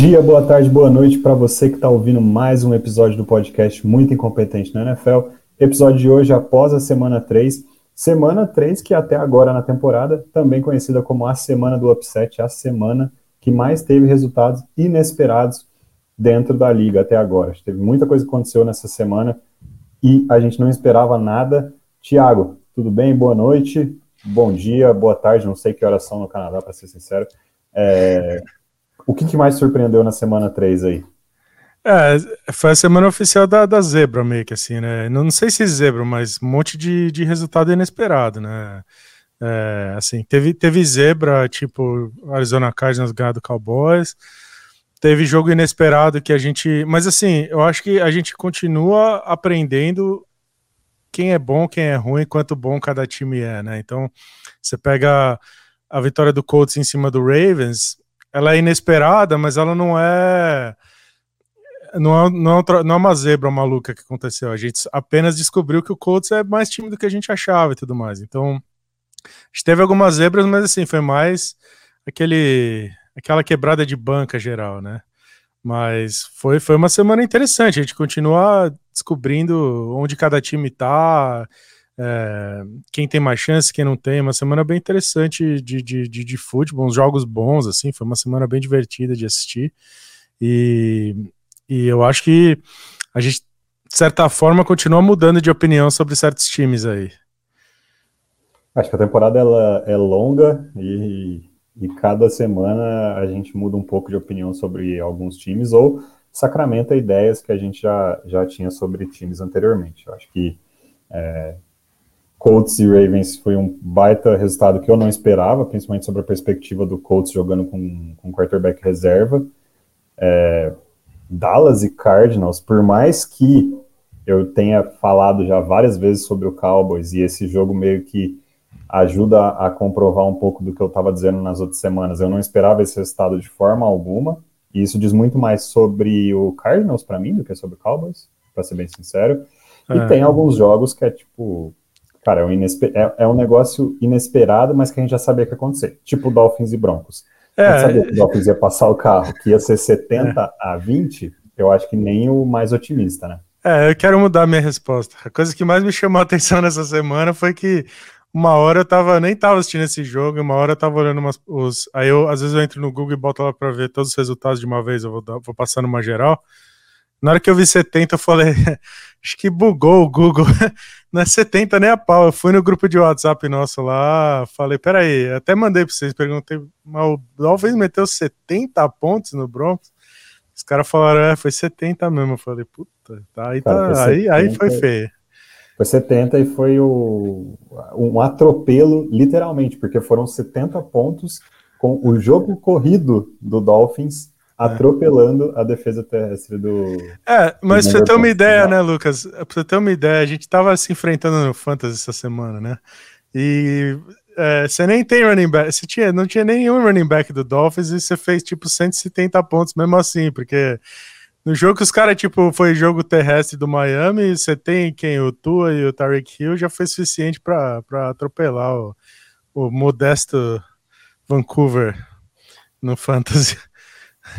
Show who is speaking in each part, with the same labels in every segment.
Speaker 1: Dia, boa tarde, boa noite para você que está ouvindo mais um episódio do podcast Muito Incompetente na NFL. Episódio de hoje após a semana 3. Semana 3 que até agora na temporada, também conhecida como a semana do upset, a semana que mais teve resultados inesperados dentro da liga até agora. Teve muita coisa que aconteceu nessa semana e a gente não esperava nada. Tiago, tudo bem? Boa noite, bom dia, boa tarde, não sei que horas são no Canadá, para ser sincero. É... O que, que, mais surpreendeu na semana 3 aí?
Speaker 2: É, foi a semana oficial da, da zebra, meio que assim, né? Não, não sei se zebra, mas um monte de, de resultado inesperado, né? É, assim, teve, teve zebra, tipo Arizona Cardinals ganhar do Cowboys, teve jogo inesperado que a gente. Mas assim, eu acho que a gente continua aprendendo quem é bom, quem é ruim, quanto bom cada time é, né? Então, você pega a vitória do Colts em cima do Ravens, ela é inesperada, mas ela não é. Não é, não, é, não é uma zebra maluca que aconteceu. A gente apenas descobriu que o Colts é mais time do que a gente achava e tudo mais. Então, a gente teve algumas zebras, mas assim, foi mais aquele, aquela quebrada de banca geral, né? Mas foi, foi uma semana interessante. A gente continua descobrindo onde cada time tá, é, quem tem mais chance, quem não tem. Uma semana bem interessante de, de, de, de futebol, uns jogos bons, assim. Foi uma semana bem divertida de assistir. E, e eu acho que a gente, de certa forma, continua mudando de opinião sobre certos times aí.
Speaker 1: Acho que a temporada ela é longa e, e cada semana a gente muda um pouco de opinião sobre alguns times ou sacramenta ideias que a gente já, já tinha sobre times anteriormente. Eu acho que é, Colts e Ravens foi um baita resultado que eu não esperava, principalmente sobre a perspectiva do Colts jogando com, com quarterback reserva. É, Dallas e Cardinals, por mais que eu tenha falado já várias vezes sobre o Cowboys e esse jogo meio que ajuda a comprovar um pouco do que eu estava dizendo nas outras semanas. Eu não esperava esse resultado de forma alguma, e isso diz muito mais sobre o Cardinals para mim do que sobre o Cowboys, para ser bem sincero. E é. tem alguns jogos que é tipo, cara, é um, é, é um, negócio inesperado, mas que a gente já sabia que ia acontecer, tipo Dolphins e Broncos. É. A gente sabia que o Dolphins ia passar o carro, que ia ser 70 é. a 20, eu acho que nem o mais otimista, né?
Speaker 2: É, eu quero mudar minha resposta. A coisa que mais me chamou a atenção nessa semana foi que uma hora eu tava, nem tava assistindo esse jogo, uma hora eu tava olhando umas, os. Aí eu, às vezes, eu entro no Google e boto lá pra ver todos os resultados de uma vez, eu vou, vou passando uma geral. Na hora que eu vi 70, eu falei, acho que bugou o Google. Não é 70 nem a pau. Eu fui no grupo de WhatsApp nosso lá, falei, peraí, até mandei pra vocês, perguntei, mas o Dolphins meteu 70 pontos no Broncos? Os caras falaram, é, foi 70 mesmo. Eu falei, puta, tá, aí, tá, aí, aí foi feio.
Speaker 1: Foi 70 e foi o, um atropelo, literalmente, porque foram 70 pontos com o jogo corrido do Dolphins. Atropelando a defesa terrestre do.
Speaker 2: É, mas pra você ter uma ideia, né, Lucas? Pra você ter uma ideia, a gente tava se enfrentando no Fantasy essa semana, né? E é, você nem tem running back, você tinha, não tinha nenhum running back do Dolphins e você fez tipo 170 pontos mesmo assim, porque no jogo que os caras, tipo, foi jogo terrestre do Miami, você tem quem? O Tua e o Tarek Hill já foi suficiente para atropelar o, o modesto Vancouver no Fantasy.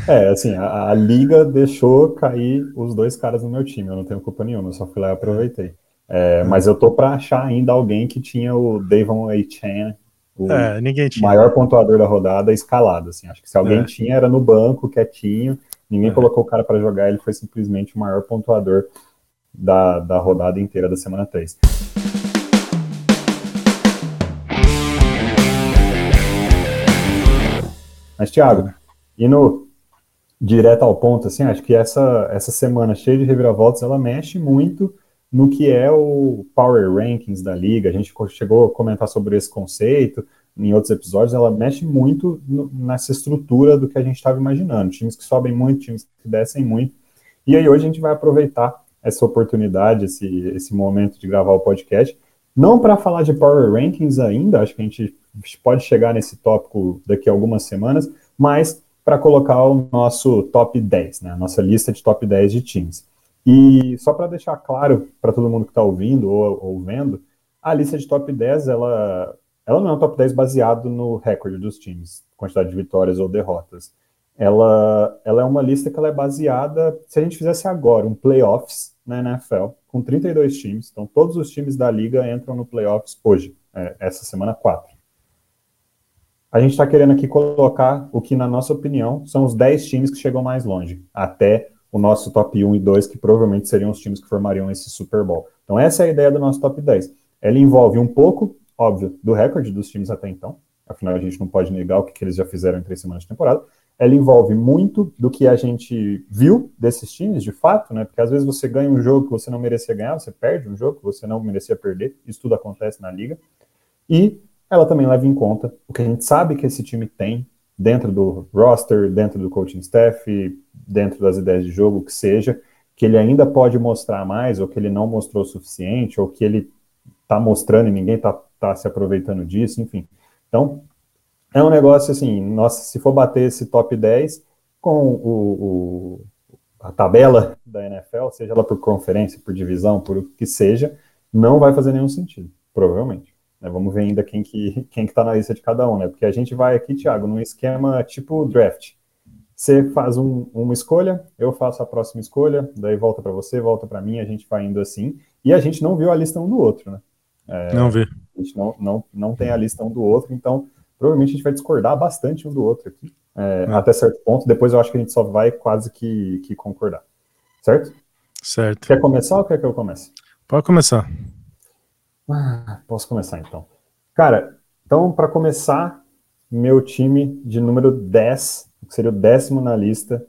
Speaker 1: É, assim, a, a, liga deixou cair os dois caras no meu time, eu não tenho culpa nenhuma, eu só fui lá e aproveitei. É, mas eu tô para achar ainda alguém que tinha o Davon A. Chan, o é, maior pontuador da rodada, escalado, assim, acho que se alguém é. tinha era no banco, quietinho, Ninguém é. colocou o cara para jogar, ele foi simplesmente o maior pontuador da, da rodada inteira da semana 3. Mas, Thiago, indo direto ao ponto, assim, acho que essa, essa semana cheia de reviravoltas, ela mexe muito no que é o Power Rankings da liga. A gente chegou a comentar sobre esse conceito, em outros episódios, ela mexe muito no, nessa estrutura do que a gente estava imaginando. Times que sobem muito, times que descem muito. E aí hoje a gente vai aproveitar essa oportunidade, esse, esse momento de gravar o podcast, não para falar de Power Rankings ainda, acho que a gente pode chegar nesse tópico daqui a algumas semanas, mas para colocar o nosso top 10, né, a nossa lista de top 10 de times. E só para deixar claro para todo mundo que está ouvindo ou, ou vendo, a lista de top 10 ela ela não é um top 10 baseado no recorde dos times, quantidade de vitórias ou derrotas. ela, ela é uma lista que ela é baseada, se a gente fizesse agora um playoffs na NFL, com 32 times, então todos os times da liga entram no playoffs hoje, é, essa semana 4. A gente está querendo aqui colocar o que, na nossa opinião, são os 10 times que chegam mais longe, até o nosso top 1 e 2, que provavelmente seriam os times que formariam esse Super Bowl. Então, essa é a ideia do nosso top 10. Ela envolve um pouco, óbvio, do recorde dos times até então, afinal, a gente não pode negar o que, que eles já fizeram em três semanas de temporada, ela envolve muito do que a gente viu desses times, de fato, né? Porque às vezes você ganha um jogo que você não merecia ganhar, você perde um jogo que você não merecia perder, isso tudo acontece na liga. E ela também leva em conta o que a gente sabe que esse time tem dentro do roster, dentro do coaching staff, dentro das ideias de jogo, que seja, que ele ainda pode mostrar mais, ou que ele não mostrou o suficiente, ou que ele está mostrando e ninguém está tá se aproveitando disso, enfim. Então, é um negócio assim, nossa, se for bater esse top 10 com o, o, a tabela da NFL, seja ela por conferência, por divisão, por o que seja, não vai fazer nenhum sentido, provavelmente. Né? Vamos ver ainda quem que quem que tá na lista de cada um, né? Porque a gente vai aqui, Thiago, num esquema tipo draft. Você faz um, uma escolha, eu faço a próxima escolha, daí volta para você, volta para mim, a gente vai indo assim. E a gente não viu a lista um do outro, né?
Speaker 2: É, não vi.
Speaker 1: A gente não, não, não tem a lista um do outro, então provavelmente a gente vai discordar bastante um do outro aqui, é, é. até certo ponto. Depois eu acho que a gente só vai quase que, que concordar. Certo?
Speaker 2: Certo.
Speaker 1: Quer começar ou quer que eu comece?
Speaker 2: Pode começar.
Speaker 1: Ah, posso começar então. Cara, então para começar, meu time de número 10, que seria o décimo na lista,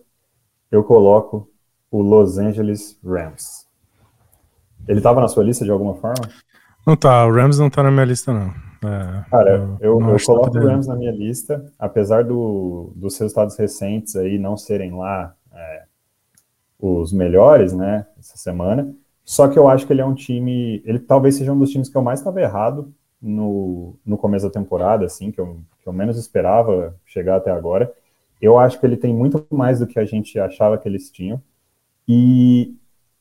Speaker 1: eu coloco o Los Angeles Rams. Ele estava na sua lista de alguma forma?
Speaker 2: Não tá, o Rams não tá na minha lista, não. É,
Speaker 1: Cara, eu, eu, eu coloco o Rams na minha lista, apesar do, dos resultados recentes aí não serem lá é, os melhores, né, essa semana. Só que eu acho que ele é um time, ele talvez seja um dos times que eu mais estava errado no, no começo da temporada, assim, que eu, que eu menos esperava chegar até agora. Eu acho que ele tem muito mais do que a gente achava que eles tinham. E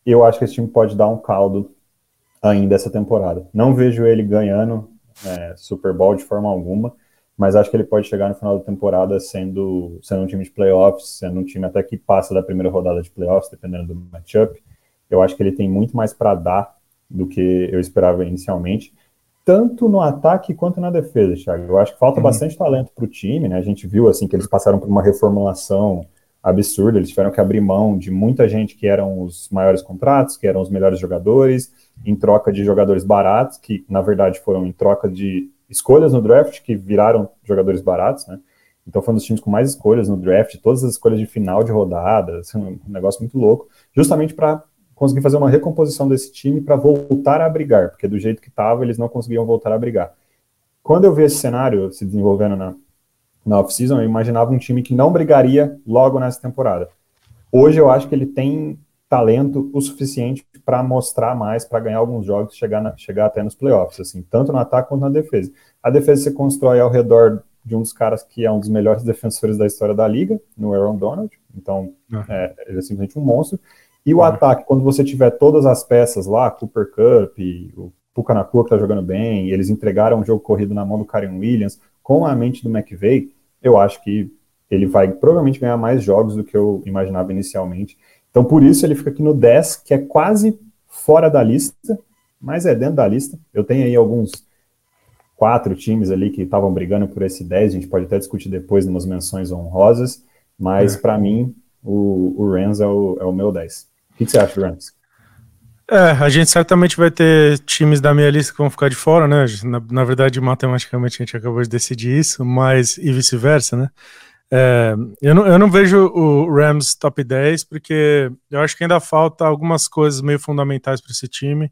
Speaker 1: eu acho que esse time pode dar um caldo ainda essa temporada. Não vejo ele ganhando é, Super Bowl de forma alguma, mas acho que ele pode chegar no final da temporada sendo, sendo um time de playoffs, sendo um time até que passa da primeira rodada de playoffs, dependendo do matchup. Eu acho que ele tem muito mais para dar do que eu esperava inicialmente, tanto no ataque quanto na defesa, Thiago. Eu acho que falta uhum. bastante talento para o time, né? A gente viu assim que eles passaram por uma reformulação absurda, eles tiveram que abrir mão de muita gente que eram os maiores contratos, que eram os melhores jogadores, em troca de jogadores baratos, que na verdade foram em troca de escolhas no draft, que viraram jogadores baratos, né? Então foi um dos times com mais escolhas no draft, todas as escolhas de final de rodada, assim, um negócio muito louco, justamente para conseguir fazer uma recomposição desse time para voltar a brigar, porque do jeito que estava eles não conseguiam voltar a brigar. Quando eu vi esse cenário se desenvolvendo na, na off-season, eu imaginava um time que não brigaria logo nessa temporada. Hoje eu acho que ele tem talento o suficiente para mostrar mais, para ganhar alguns jogos, chegar, na, chegar até nos playoffs, assim, tanto no ataque quanto na defesa. A defesa se constrói ao redor de um dos caras que é um dos melhores defensores da história da liga, no Aaron Donald, então uhum. é, ele é simplesmente um monstro. E o uhum. ataque, quando você tiver todas as peças lá, Cooper Cup, o Puka Nakua que tá jogando bem, eles entregaram um jogo corrido na mão do Karen Williams, com a mente do McVeigh, eu acho que ele vai provavelmente ganhar mais jogos do que eu imaginava inicialmente. Então, por isso, ele fica aqui no 10, que é quase fora da lista, mas é dentro da lista. Eu tenho aí alguns quatro times ali que estavam brigando por esse 10, a gente pode até discutir depois umas menções honrosas, mas é. para mim, o, o Rams é o, é o meu 10. Que, que você acha Rams?
Speaker 2: É, a gente certamente vai ter times da minha lista que vão ficar de fora, né? Na, na verdade, matematicamente a gente acabou de decidir isso, mas e vice-versa, né? É, eu, não, eu não vejo o Rams top 10, porque eu acho que ainda falta algumas coisas meio fundamentais para esse time.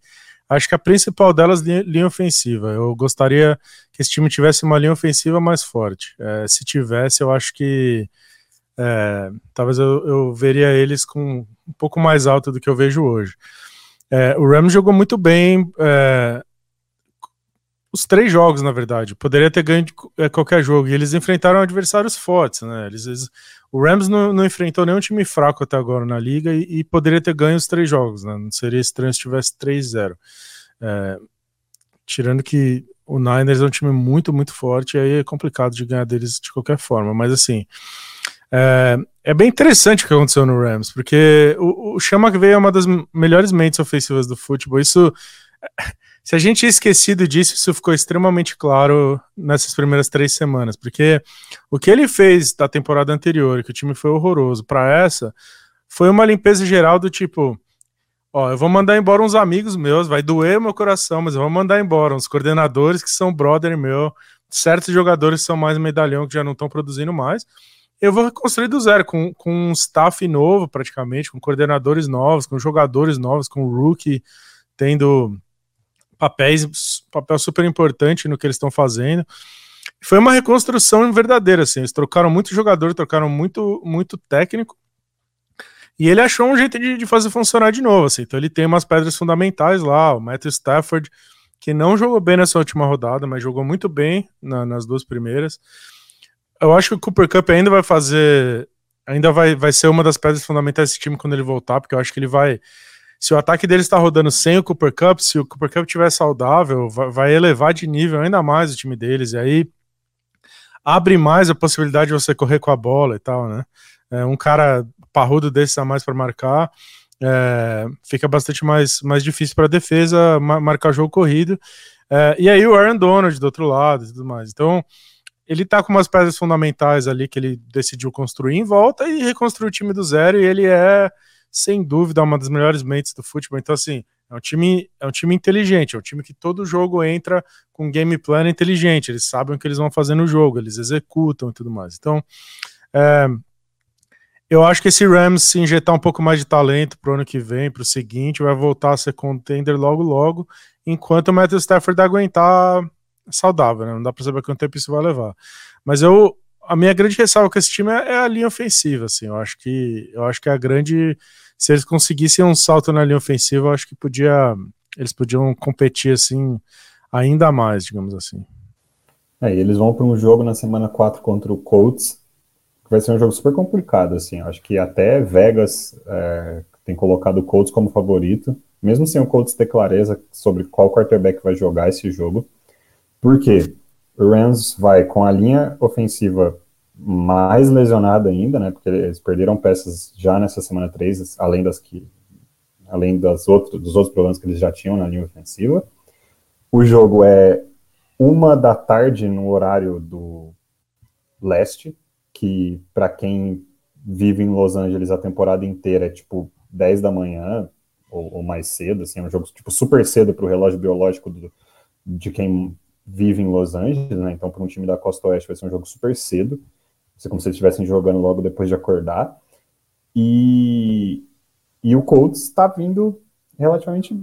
Speaker 2: Acho que a principal delas é linha ofensiva. Eu gostaria que esse time tivesse uma linha ofensiva mais forte. É, se tivesse, eu acho que é, talvez eu, eu, veria eles com um pouco mais alto do que eu vejo hoje. É, o Rams jogou muito bem é, os três jogos, na verdade. Poderia ter ganho de, é, qualquer jogo. E eles enfrentaram adversários fortes, né? Eles, eles o Rams não, não, enfrentou nenhum time fraco até agora na liga e, e, poderia ter ganho os três jogos, né? Não seria estranho se tivesse 3-0. É, tirando que o Niners é um time muito, muito forte, aí é complicado de ganhar deles de qualquer forma. Mas assim, É, é bem interessante o que aconteceu no Rams, porque o, o Chama veio é uma das melhores mentes ofensivas do futebol. Isso, se a gente tinha esquecido disso, isso ficou extremamente claro nessas primeiras três semanas, porque o que ele fez da temporada anterior, que o time foi horroroso, para essa, foi uma limpeza geral do tipo. Ó, eu vou mandar embora uns amigos meus, vai doer meu coração, mas eu vou mandar embora uns coordenadores que são brother meu, certos jogadores são mais medalhão que já não estão produzindo mais eu vou reconstruir do zero, com, com um staff novo praticamente, com coordenadores novos, com jogadores novos, com o rookie tendo papéis, papel super importante no que eles estão fazendo. Foi uma reconstrução verdadeira, assim, eles trocaram muito jogador, trocaram muito, muito técnico, e ele achou um jeito de, de fazer funcionar de novo, assim, então ele tem umas pedras fundamentais lá, o Matthew Stafford, que não jogou bem nessa última rodada, mas jogou muito bem na, nas duas primeiras, eu acho que o Cooper Cup ainda vai fazer. Ainda vai, vai ser uma das pedras fundamentais desse time quando ele voltar, porque eu acho que ele vai. Se o ataque dele está rodando sem o Cooper Cup, se o Cooper Cup estiver saudável, vai, vai elevar de nível ainda mais o time deles. E aí abre mais a possibilidade de você correr com a bola e tal, né? É, um cara parrudo desse a mais para marcar. É, fica bastante mais, mais difícil para a defesa marcar jogo corrido. É, e aí o Aaron Donald do outro lado e tudo mais. Então, ele tá com umas pedras fundamentais ali que ele decidiu construir em volta e reconstruir o time do zero, e ele é, sem dúvida, uma das melhores mentes do futebol. Então, assim, é um time, é um time inteligente, é um time que todo jogo entra com game plan inteligente, eles sabem o que eles vão fazer no jogo, eles executam e tudo mais. Então, é, eu acho que esse Rams, se injetar um pouco mais de talento pro ano que vem, pro seguinte, vai voltar a ser contender logo logo, enquanto o Matthew Stafford aguentar saudável, né? Não dá para saber quanto tempo isso vai levar. Mas eu a minha grande ressalva com esse time é, é, a linha ofensiva, assim. Eu acho que eu acho que a grande se eles conseguissem um salto na linha ofensiva, eu acho que podia eles podiam competir assim ainda mais, digamos assim.
Speaker 1: É, eles vão para um jogo na semana 4 contra o Colts, que vai ser um jogo super complicado, assim. Eu acho que até Vegas é, tem colocado o Colts como favorito, mesmo sem o Colts ter clareza sobre qual quarterback vai jogar esse jogo. Por quê? O Rams vai com a linha ofensiva mais lesionada ainda, né? Porque eles perderam peças já nessa semana 3, além das que além das outros, dos outros problemas que eles já tinham na linha ofensiva. O jogo é uma da tarde no horário do leste, que para quem vive em Los Angeles a temporada inteira é tipo 10 da manhã ou, ou mais cedo, assim, é um jogo tipo super cedo para o relógio biológico do, de quem vive em Los Angeles, né? Então, para um time da Costa Oeste vai ser um jogo super cedo. Vai ser como se eles estivessem jogando logo depois de acordar. E, e o Colts está vindo relativamente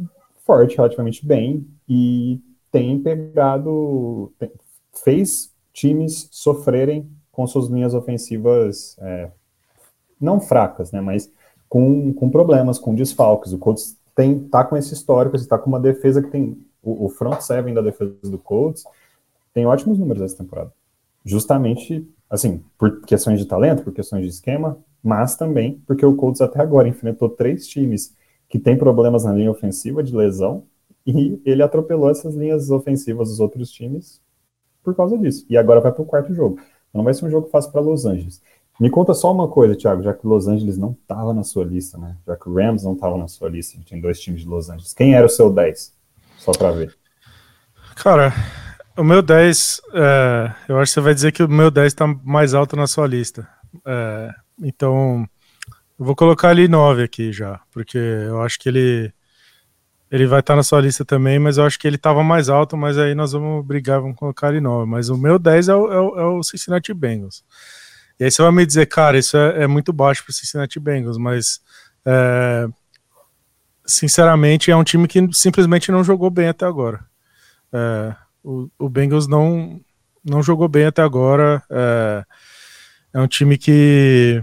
Speaker 1: forte, relativamente bem, e tem pegado. Tem, fez times sofrerem com suas linhas ofensivas é, não fracas, né? Mas com, com problemas, com desfalques. O Colts tem, tá com esse histórico, está com uma defesa que tem o, o front seven da defesa do Colts tem ótimos números essa temporada. Justamente, assim, por questões de talento, por questões de esquema, mas também porque o Colts até agora enfrentou três times que têm problemas na linha ofensiva de lesão e ele atropelou essas linhas ofensivas dos outros times por causa disso. E agora vai para o quarto jogo. Não vai ser um jogo fácil para Los Angeles. Me conta só uma coisa, Thiago, já que Los Angeles não estava na sua lista, né? Já que o Rams não estava na sua lista, tem dois times de Los Angeles. Quem era o seu 10? Só para ver.
Speaker 2: Cara, o meu 10, é, eu acho que você vai dizer que o meu 10 está mais alto na sua lista. É, então, eu vou colocar ali 9 aqui já, porque eu acho que ele ele vai estar tá na sua lista também, mas eu acho que ele estava mais alto, mas aí nós vamos brigar, vamos colocar ele 9. Mas o meu 10 é o, é o, é o Cincinnati Bengals. E aí você vai me dizer, cara, isso é, é muito baixo para o Cincinnati Bengals, mas é, sinceramente, é um time que simplesmente não jogou bem até agora. É, o, o, Bengals não, não jogou bem até agora. É, é um time que.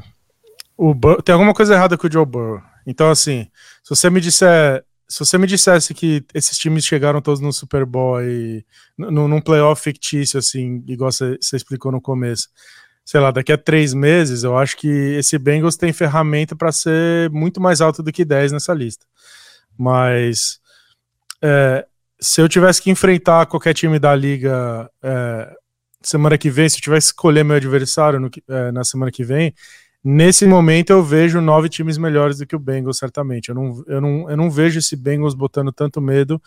Speaker 2: O tem alguma coisa errada com o Joe Burrow. Então, assim, se você me disser. Se você me dissesse que esses times chegaram todos no Super Bowl e num playoff fictício, assim, igual você explicou no começo, sei lá, daqui a três meses, eu acho que esse Bengals tem ferramenta para ser muito mais alto do que 10 nessa lista. Mas é, se eu tivesse que enfrentar qualquer time da liga é, semana que vem, se eu tivesse que escolher meu adversário no, é, na semana que vem, nesse momento eu vejo nove times melhores do que o Bengals, certamente. Eu não, eu não, eu não vejo esse Bengals botando tanto medo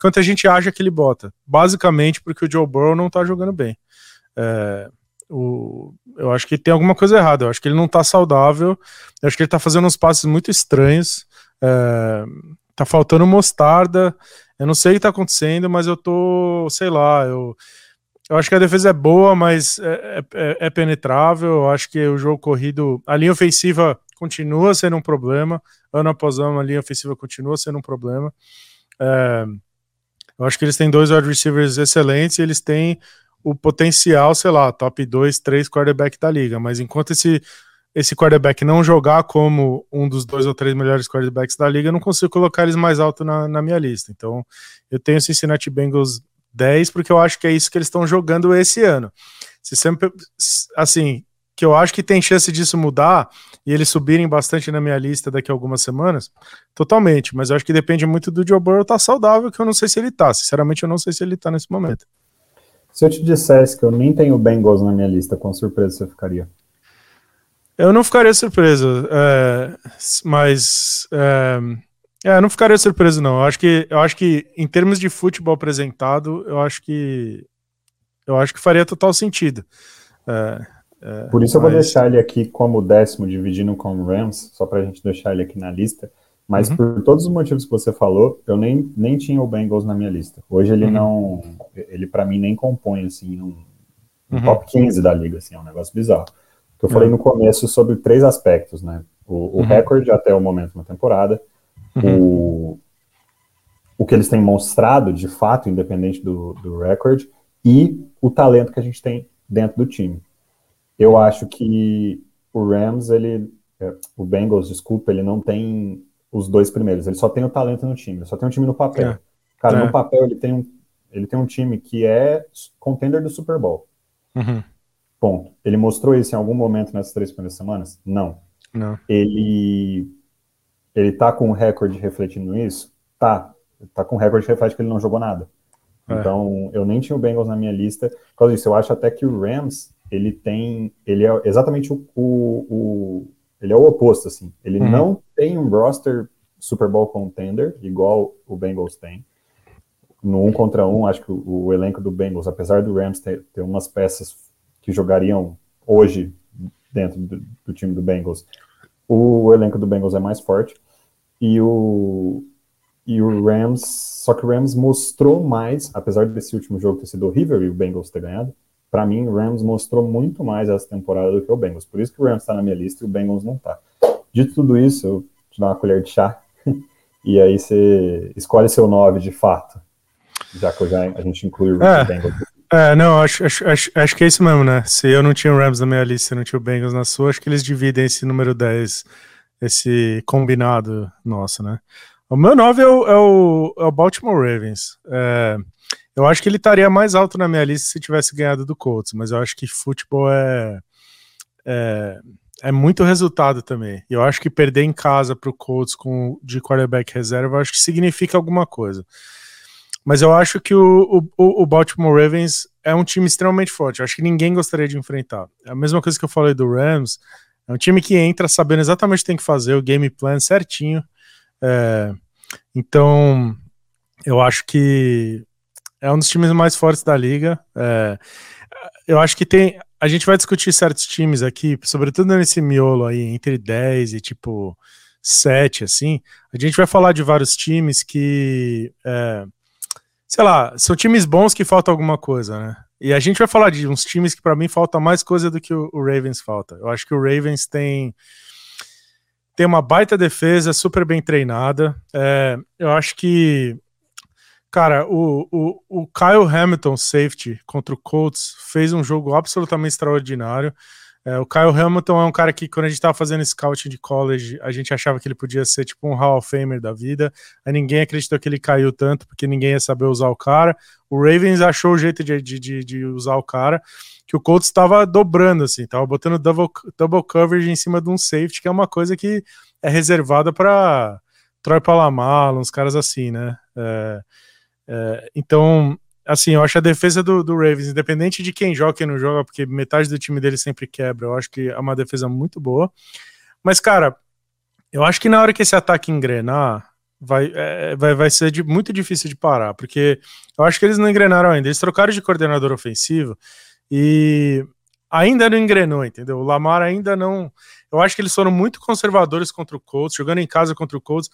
Speaker 2: quanto a gente acha que ele bota. Basicamente porque o Joe Burrow não tá jogando bem. É, o, eu acho que tem alguma coisa errada. Eu acho que ele não tá saudável. Eu acho que ele tá fazendo uns passes muito estranhos. É, tá faltando mostarda. Eu não sei o que tá acontecendo, mas eu tô, sei lá, eu, eu acho que a defesa é boa, mas é, é, é, é penetrável. Eu acho que o jogo corrido, a linha ofensiva continua sendo um problema. Ano após ano, a linha ofensiva continua sendo um problema. É, eu acho que eles têm dois wide receivers excelentes e eles têm o potencial, sei lá, top 2, 3 quarterback da liga. Mas enquanto esse esse quarterback não jogar como um dos dois ou três melhores quarterbacks da liga, eu não consigo colocar eles mais alto na, na minha lista. Então, eu tenho Cincinnati Bengals 10 porque eu acho que é isso que eles estão jogando esse ano. Se sempre, assim, que eu acho que tem chance disso mudar e eles subirem bastante na minha lista daqui a algumas semanas, totalmente. Mas eu acho que depende muito do Joe Burrow estar tá saudável, que eu não sei se ele tá. Sinceramente, eu não sei se ele tá nesse momento.
Speaker 1: Se eu te dissesse que eu nem tenho Bengals na minha lista, com surpresa você ficaria?
Speaker 2: Eu não ficaria surpreso, é, mas é, é, não ficaria surpreso não. Eu acho que eu acho que em termos de futebol apresentado, eu acho que eu acho que faria total sentido. É,
Speaker 1: é Por isso mas... eu vou deixar ele aqui como décimo, dividindo com o Rams, só para a gente deixar ele aqui na lista. Mas uhum. por todos os motivos que você falou, eu nem, nem tinha o Bengals na minha lista. Hoje ele uhum. não, ele para mim nem compõe assim um, um uhum. top 15 da liga, assim, é um negócio bizarro que eu falei uhum. no começo sobre três aspectos, né? O, o uhum. recorde até o momento na temporada, uhum. o, o que eles têm mostrado de fato, independente do, do recorde, e o talento que a gente tem dentro do time. Eu acho que o Rams, ele, é, o Bengals, desculpa, ele não tem os dois primeiros, ele só tem o talento no time, ele só tem um time no papel. É. Cara, é. no papel ele tem um, ele tem um time que é contender do Super Bowl. Uhum. Ponto. Ele mostrou isso em algum momento nessas três primeiras semanas? Não.
Speaker 2: Não.
Speaker 1: Ele ele tá com o recorde refletindo isso? Tá. Tá com o recorde que reflete que ele não jogou nada. É. Então, eu nem tinha o Bengals na minha lista. Por causa disso, eu acho até que o Rams, ele tem. Ele é exatamente o. o, o ele é o oposto, assim. Ele uhum. não tem um roster Super Bowl contender, igual o Bengals tem. No um contra um, acho que o, o elenco do Bengals, apesar do Rams ter, ter umas peças que jogariam hoje dentro do, do, time do Bengals, o elenco do Bengals é mais forte e o e o Rams, só que o Rams mostrou mais, apesar desse último jogo ter sido horrível e o Bengals ter ganhado, para mim o Rams mostrou muito mais essa temporada do que o Bengals. Por isso que o Rams está na minha lista e o Bengals não está. Dito tudo isso, eu te dou uma colher de chá e aí você escolhe seu 9 de fato, já que já, a gente inclui o é. Bengals
Speaker 2: é, não, acho, acho, acho, acho, que é isso mesmo, né? Se eu não tinha o Rams na minha lista, não tinha o Bengals na sua, acho que eles dividem esse número 10, esse combinado nosso, né? O meu 9 é o, é o, é o Baltimore Ravens. É, eu acho que ele estaria mais alto na minha lista se tivesse ganhado do Colts, mas eu acho que futebol é, é, é muito resultado também. Eu acho que perder em casa para o Colts com, de quarterback reserva, acho que significa alguma coisa. Mas eu acho que o, o, o, Baltimore Ravens é um time extremamente forte. Eu acho que ninguém gostaria de enfrentar. É a mesma coisa que eu falei do Rams. É um time que entra sabendo exatamente o que tem que fazer, o game plan certinho. É, então, eu acho que é um dos times mais fortes da liga. É, eu acho que tem. A gente vai discutir certos times aqui, sobretudo nesse miolo aí, entre 10 e tipo 7, assim. A gente vai falar de vários times que. É, sei lá, são times bons que falta alguma coisa, né? E a gente vai falar de uns times que para mim falta mais coisa do que o, Ravens falta. Eu acho que o Ravens tem tem uma baita defesa, super bem treinada. É, eu acho que, cara, o, o, o Kyle Hamilton, safety, contra o Colts, fez um jogo absolutamente extraordinário. É, o Kyle Hamilton é um cara que, quando a gente estava fazendo scouting de college, a gente achava que ele podia ser tipo um Hall of Famer da vida. Aí ninguém acreditou que ele caiu tanto, porque ninguém ia saber usar o cara. O Ravens achou o jeito de, de, de usar o cara, que o Colts estava dobrando, assim, estava botando double, double coverage em cima de um safety, que é uma coisa que é reservada para Troy Palomalo, uns caras assim, né? É, é, então, assim, eu acho a defesa do, do, Ravens, independente de quem joga e quem não joga, porque metade do time dele sempre quebra, eu acho que é uma defesa muito boa. Mas, cara, eu acho que na hora que esse ataque engrenar, vai, é, vai, vai ser de, muito difícil de parar, porque eu acho que eles não engrenaram ainda. Eles trocaram de coordenador ofensivo e ainda não engrenou, entendeu? O Lamar ainda não. Eu acho que eles foram muito conservadores contra o Colts, jogando em casa contra o Colts.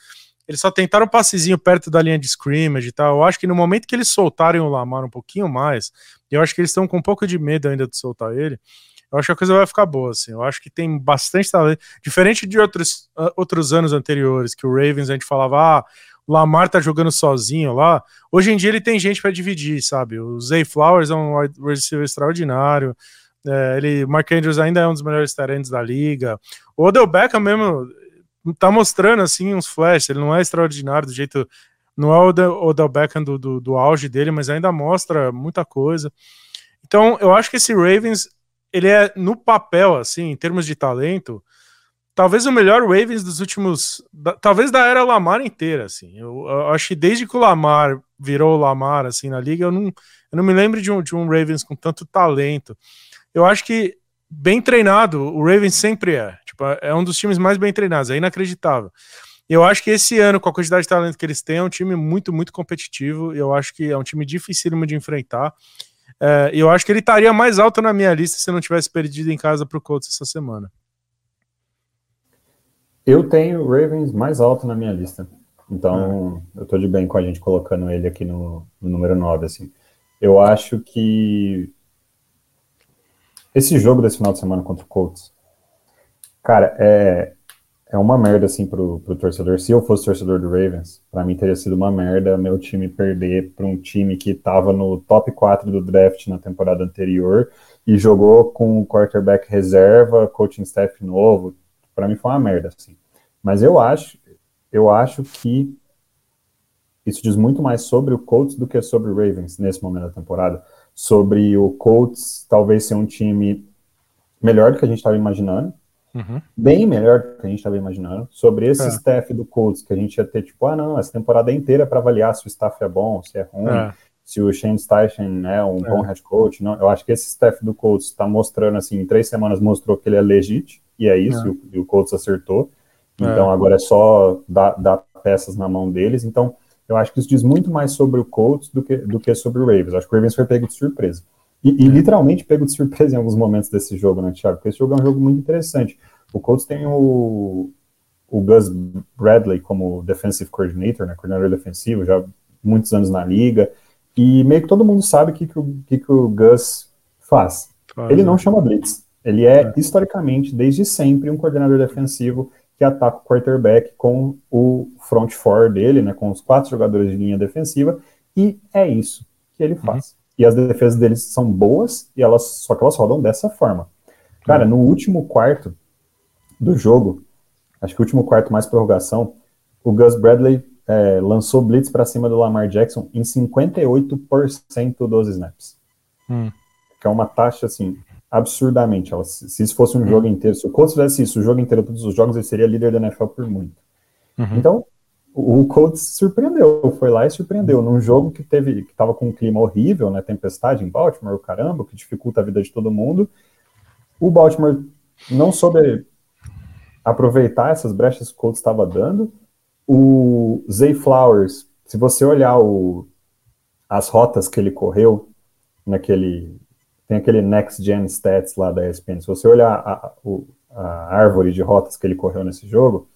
Speaker 2: Eles só tentaram um passezinho perto da linha de scrimmage e tal. Eu acho que no momento que eles soltarem o Lamar um pouquinho mais, eu acho que eles estão com um pouco de medo ainda de soltar ele eu acho que a coisa vai ficar boa, assim. Eu acho que tem bastante talento. Diferente de outros, uh, outros anos anteriores, que o Ravens a gente falava, ah, o Lamar tá jogando sozinho lá. Hoje em dia ele tem gente para dividir, sabe? O Zay Flowers é um receiver extraordinário. É, ele, Mark Andrews ainda é um dos melhores talentos da liga. O Odell Beckham mesmo tá mostrando assim uns flashes. Ele não é extraordinário do jeito. Não é o Odell, Odell Beckham do, do, do auge dele, mas ainda mostra muita coisa. Então, eu acho que esse Ravens ele é, no papel, assim, em termos de talento, talvez o melhor Ravens dos últimos. Da, talvez da era Lamar inteira, assim. Eu, eu, acho que desde que o Lamar virou o Lamar, assim, na liga, eu não, eu não me lembro de um, de um Ravens com tanto talento. Eu acho que bem treinado, o Ravens sempre é. Tipo, é um dos times mais bem treinados, é inacreditável. Eu acho que esse ano, com a quantidade de talento que eles têm, é um time muito, muito competitivo. Eu acho que é um time dificílimo de enfrentar. É, eu acho que ele estaria mais alto na minha lista se não tivesse perdido em casa para o Colts essa semana.
Speaker 1: Eu tenho o Ravens mais alto na minha lista. Então, é. eu estou de bem com a gente colocando ele aqui no, no, número 9. Assim. Eu acho que esse jogo desse final de semana contra o Colts, cara, é, é uma merda, assim, pro, pro torcedor. Se eu fosse torcedor do Ravens, para mim teria sido uma merda meu time perder para um time que tava no top 4 do draft na temporada anterior e jogou com quarterback reserva, coaching staff novo. Para mim foi uma merda, assim. Mas eu acho, eu acho que isso diz muito mais sobre o Colts do que sobre o Ravens nesse momento da temporada. Sobre o Colts talvez ser um time melhor do que a gente estava imaginando, Uhum. Bem melhor do que a gente estava imaginando. Sobre esse é. staff do Colts, que a gente ia ter, tipo, ah, não, essa temporada inteira para avaliar se o staff é bom, se é ruim, é. se o Shane Steichen é um é. bom head coach. Não, eu acho que esse staff do Colts está mostrando, assim, em três semanas mostrou que ele é legítimo, e é isso, é. e o, e o Colts acertou. É. Então agora é só dar, dar, peças na mão deles. Então eu acho que isso diz muito mais sobre o Colts do que, do que sobre o Ravens. Acho que o Ravens foi pego de surpresa. E, e, literalmente pego de surpresa em alguns momentos desse jogo, né, Thiago? Porque esse jogo é um jogo muito interessante. O Colts tem o, o Gus Bradley como defensive coordinator, né, coordenador defensivo, já muitos anos na liga, e meio que todo mundo sabe o que, que, o, que, que o Gus faz. ele não né? chama blitz. Ele é, é, historicamente, desde sempre, um coordenador defensivo que ataca o quarterback com o front four dele, né, com os quatro jogadores de linha defensiva, e é isso que ele faz. E as defesas deles são boas, e elas só que elas rodam dessa forma. Cara, uhum. no último quarto, do jogo, acho que o último quarto mais prorrogação, o Gus Bradley é, lançou blitz para cima do Lamar Jackson em 58% dos snaps. Hum. Que é uma taxa, assim, absurdamente. Se isso fosse um hum. jogo inteiro, se o Colts fizesse isso o jogo inteiro, todos os jogos, ele seria líder da NFL por muito. Uhum. Então, o Colts surpreendeu, foi lá e surpreendeu. Num jogo que teve, que estava com um clima horrível, né, tempestade em Baltimore, caramba, que dificulta a vida de todo mundo. O Baltimore não soube aproveitar essas brechas que o Colts estava dando. O Zay Flowers, se você olhar o, as rotas que ele correu, naquele tem aquele Next Gen Stats lá da ESPN, se você olhar a, a, a árvore de rotas que ele correu nesse jogo,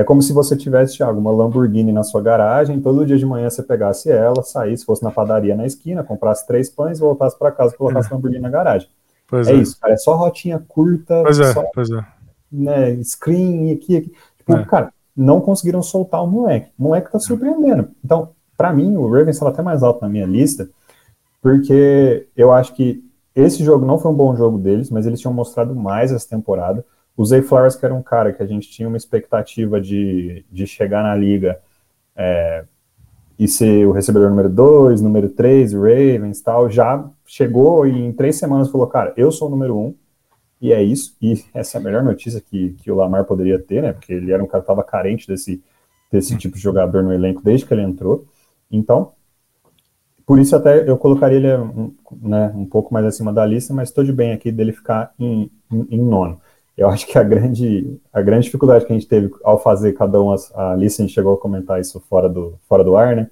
Speaker 1: é como se você tivesse, Thiago, uma Lamborghini na sua garagem, todo dia de manhã você pegasse ela, saísse, fosse na padaria na esquina, comprasse três pães, voltasse para casa e colocasse a Lamborghini na garagem. Pois é, é, isso, cara, é só rotinha curta,
Speaker 2: pois
Speaker 1: é, só,
Speaker 2: pois é
Speaker 1: né, screen aqui, aqui. Tipo, é. cara, não conseguiram soltar o moleque. O moleque tá surpreendendo. Então, para mim, o Ravens estava até mais alto na minha lista, porque eu acho que esse jogo não foi um bom jogo deles, mas eles tinham mostrado mais essa temporada. O Zay Flowers, que era um cara que a gente tinha uma expectativa de, de chegar na liga é, e ser o recebedor número 2, número 3, Ravens tal, já chegou e em três semanas falou, cara, eu sou o número 1, um, e é isso, e essa é a melhor notícia que, que o Lamar poderia ter, né? Porque ele era um cara que estava carente desse, desse tipo de jogador no elenco desde que ele entrou. Então, por isso até eu colocaria ele um, né, um pouco mais acima da lista, mas estou de bem aqui dele ficar em, em, em, nono. Eu acho que a grande, a grande dificuldade que a gente teve ao fazer cada um a, a lista, a gente chegou a comentar isso fora do, fora do ar, né?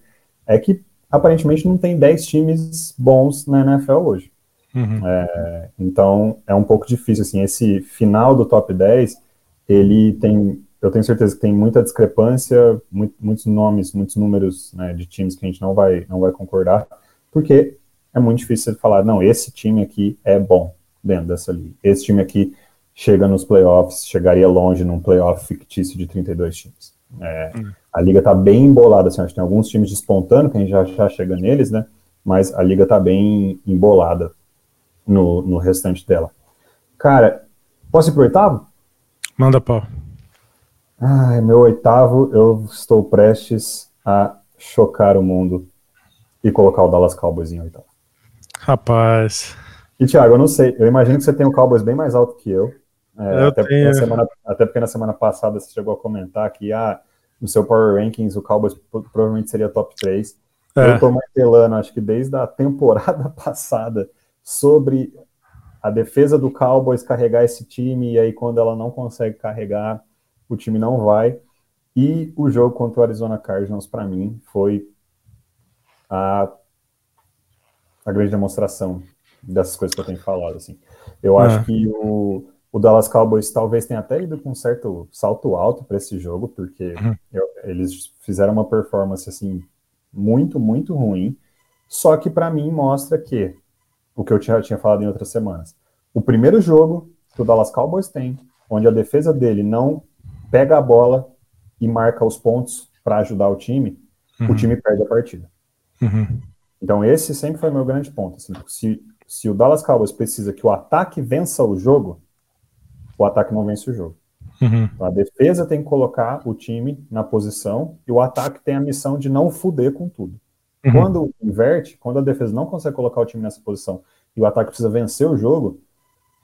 Speaker 1: É que aparentemente não tem 10 times bons na NFL hoje. Uhum. É, então é um pouco difícil, assim, esse final do top 10, ele tem, eu tenho certeza que tem muita discrepância, muito, muitos nomes, muitos números né, de times que a gente não vai, não vai concordar, porque é muito difícil você falar, não, esse time aqui é bom dentro dessa liga, esse time aqui chega nos playoffs, chegaria longe num playoff fictício de 32 times. É, uhum. A liga tá bem embolada, assim, acho que tem alguns times despontando, que a gente já, já chega neles, né, mas a liga tá bem embolada no, no restante dela. Cara, posso ir pro oitavo?
Speaker 2: Manda pau.
Speaker 1: Ai, meu oitavo, eu estou prestes a chocar o mundo e colocar o Dallas Cowboys em oitavo.
Speaker 2: Rapaz.
Speaker 1: E, Thiago, eu não sei, eu imagino que você tem o Cowboys bem mais alto que eu.
Speaker 2: É,
Speaker 1: até. Porque semana, até porque na semana passada você chegou a comentar que ah, no seu Power Rankings o Cowboys provavelmente seria top 3. É. Eu tô martelando, acho que desde a temporada passada, sobre a defesa do Cowboys carregar esse time, e aí quando ela não consegue carregar, o time não vai. E o jogo contra o Arizona Cardinals, para mim, foi a, a grande demonstração dessas coisas que eu tenho falado. Assim. Eu é. acho que o, o Dallas Cowboys talvez tenha até ido com um certo salto alto para esse jogo, porque uhum. eu, eles fizeram uma performance assim muito, muito ruim. Só que para mim mostra que o que eu já tinha falado em outras semanas. O primeiro jogo que o Dallas Cowboys tem, onde a defesa dele não pega a bola e marca os pontos para ajudar o time, uhum. o time perde a partida. Uhum. Então esse sempre foi meu grande ponto. Assim, se, se o Dallas Cowboys precisa que o ataque vença o jogo, o ataque não vence o jogo. Uhum. Então, a defesa tem que colocar o time na posição e o ataque tem a missão de não fuder com tudo. Uhum. Quando inverte, quando a defesa não consegue colocar o time nessa posição e o ataque precisa vencer o jogo,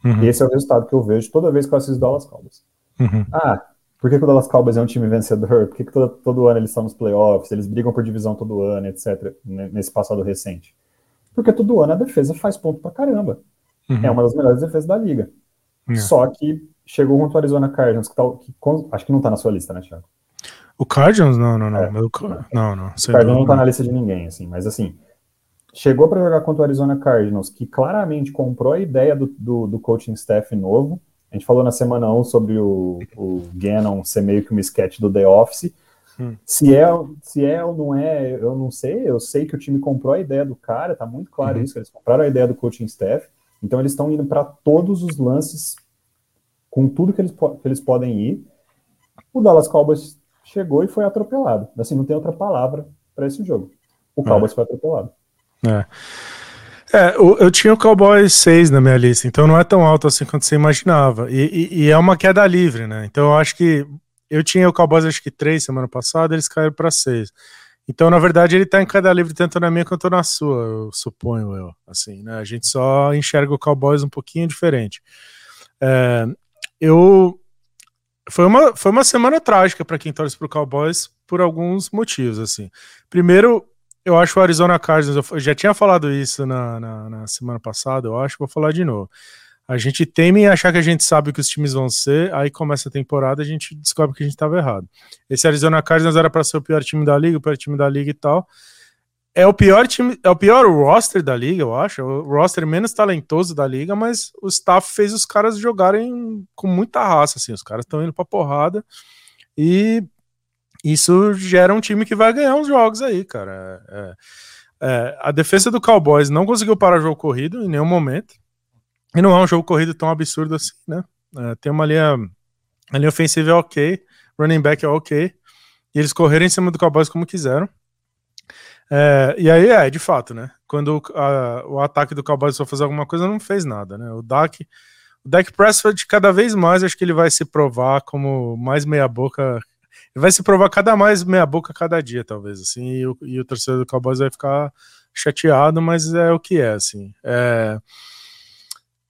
Speaker 1: uhum. esse é o resultado que eu vejo toda vez que eu assisto Dallas Cowboys. Uhum. Ah, por que, que, o Dallas Cowboys é um time vencedor? Por que, que todo, todo, ano eles estão nos playoffs? Eles brigam por divisão todo ano, etc. Nesse passado recente. Porque todo ano a defesa faz ponto pra caramba. Uhum. É uma das melhores defesas da liga. Uhum. Só que chegou contra o Arizona Cardinals, que, tá, que, acho que não tá na sua lista, né, Thiago?
Speaker 2: O Cardinals? Não, não, não. É. Meu, não, não.
Speaker 1: O Cardinals não tá na lista de ninguém, assim, mas assim, chegou para jogar contra o Arizona Cardinals, que claramente comprou a ideia do, do, do, coaching staff novo. A gente falou na semana 1 sobre o, o Gannon ser meio que um sketch do The Office. Hum. Se, é, se é ou não é, eu não sei. Eu sei que o time comprou a ideia do cara, tá muito claro uhum. isso. Eles compraram a ideia do coaching staff. Então eles estão indo para todos os lances com tudo que eles, que eles podem ir. O Dallas Cowboys chegou e foi atropelado. Assim, não tem outra palavra para esse jogo. O é. Cowboys é. foi atropelado.
Speaker 2: É. É, eu tinha o Cowboys 6 na minha lista, então não é tão alto assim quanto você imaginava. E, e, e, é uma queda livre, né? Então eu acho que. Eu tinha o Cowboys acho que 3 semana passada, eles caíram para 6. Então, na verdade, ele tá em queda livre tanto na minha quanto na sua, eu suponho eu. Assim, né? A gente só enxerga o Cowboys um pouquinho diferente. É, eu foi uma, foi uma semana trágica para quem torce para o Cowboys por alguns motivos. assim. Primeiro, eu acho o Arizona Cardinals, eu já tinha falado isso na, na, na, semana passada, eu acho, vou falar de novo. A gente teme em achar que a gente sabe que os times vão ser, aí começa a temporada a gente descobre que a gente estava errado. Esse Arizona Cardinals era para ser o pior time da liga, o pior time da liga e tal. É o pior time, é o pior roster da liga, eu acho. É o roster menos talentoso da liga, mas o staff fez os caras jogarem com muita raça, assim. Os caras estão indo pra porrada e isso gera um time que vai ganhar uns jogos aí, cara. É, é, a defesa do Cowboys não conseguiu parar o jogo corrido em nenhum momento. E não é um jogo corrido tão absurdo assim, né? É, tem uma linha, a linha ofensiva é ok, running back é ok. E eles correram em cima do Cowboys como quiseram. É, e aí é, de fato, né? Quando a, o ataque do Cowboys for fazer alguma coisa, não fez nada, né? O Dak, o Dak Prescott, cada vez mais, acho que ele vai se provar como mais meia-boca. Ele vai se provar cada mais meia-boca cada dia, talvez, assim, e o, e o torcedor do Cowboys vai ficar chateado, mas é o que é, assim. É,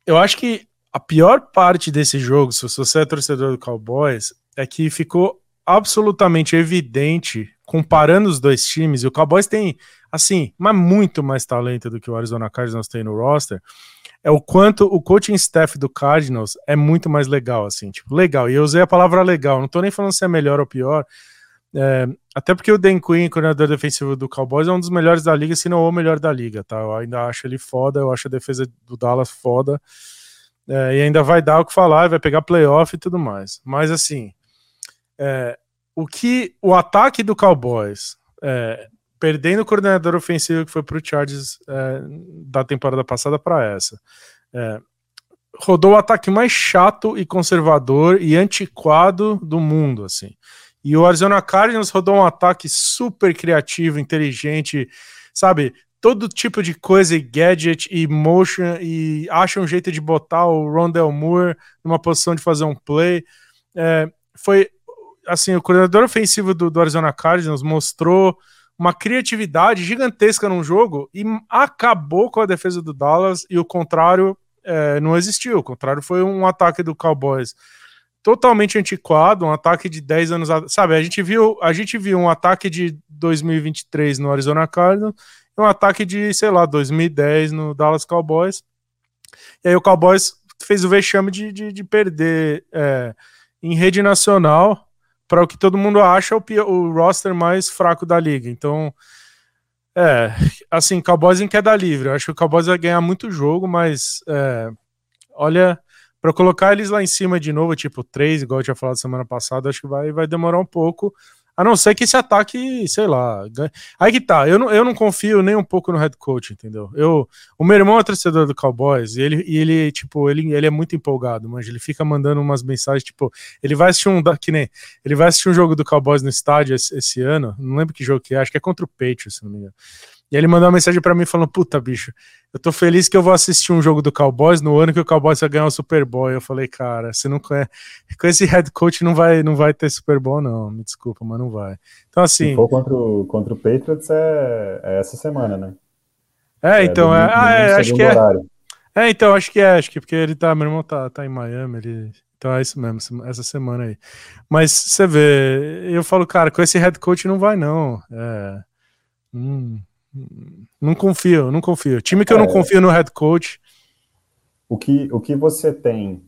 Speaker 2: eu acho que a pior parte desse jogo, se você é torcedor do Cowboys, é que ficou absolutamente evidente comparando os dois times, e o Cowboys tem assim, mas muito mais talento do que o Arizona Cardinals tem no roster, é o quanto o coaching staff do Cardinals é muito mais legal, assim, tipo, legal. E eu usei a palavra legal, não tô nem falando se é melhor ou pior, é, até porque o Dan Quinn, coordenador defensivo do Cowboys, é um dos melhores da liga, se não o melhor da liga, tá? Eu ainda acho ele foda, eu acho a defesa do Dallas foda. É, e ainda vai dar o que falar, vai pegar playoff e tudo mais. Mas assim, é, o que o ataque do Cowboys, é, perdendo o coordenador ofensivo que foi para o Chargers é, da temporada passada para essa, é, rodou o ataque mais chato e conservador e antiquado do mundo, assim. E o Arizona Cardinals rodou um ataque super criativo, inteligente, sabe? Todo tipo de coisa e gadget e motion e acha um jeito de botar o Rondell Moore numa posição de fazer um play. É, foi assim, o coordenador ofensivo do, do Arizona Cardinals mostrou uma criatividade gigantesca num jogo e acabou com a defesa do Dallas e o contrário é, não existiu. O contrário foi um ataque do Cowboys totalmente antiquado, um ataque de 10 anos, sabe? A gente viu, a gente viu um ataque de 2023 no Arizona Cardinals e um ataque de, sei lá, 2010 no Dallas Cowboys. E aí o Cowboys fez o vexame de, de, de perder é, em rede nacional para o que todo mundo acha o, o roster mais fraco da liga. Então, é, assim, Cowboys em queda livre. Eu acho que o Cowboys vai ganhar muito jogo, mas é, olha, para colocar eles lá em cima de novo, tipo 3, igual eu tinha falado semana passada, acho que vai, vai demorar um pouco. A não ser que esse ataque, sei lá. Aí que tá, eu não, eu não confio nem um pouco no head coach, entendeu? Eu, o meu irmão é torcedor do Cowboys e ele, e ele tipo, ele, ele é muito empolgado, mas ele fica mandando umas mensagens, tipo, ele vai assistir um. Que nem. Ele vai assistir um jogo do Cowboys no estádio esse, esse ano, não lembro que jogo que é, acho que é contra o Patriots, se não me engano. E ele mandou uma mensagem para mim falando: Puta, bicho, eu tô feliz que eu vou assistir um jogo do Cowboys no ano que o Cowboys vai ganhar o Super Bowl. Eu falei, cara, você não conhece. Com esse head coach não vai, não vai ter Super Bowl, não. Me desculpa, mas não vai. Então, assim. Se
Speaker 1: for contra o, contra o Patriots é, é essa semana, né?
Speaker 2: É, é então, é, ah, é acho que é. Horário. É, então, acho que é, acho que porque ele tá, meu irmão tá, tá em Miami, ele. Então é isso mesmo, essa semana aí. Mas você vê, eu falo, cara, com esse head coach não vai, não. É. Hum, não confio, não confio. Time que eu não é. confio no head coach.
Speaker 1: O que, o que você tem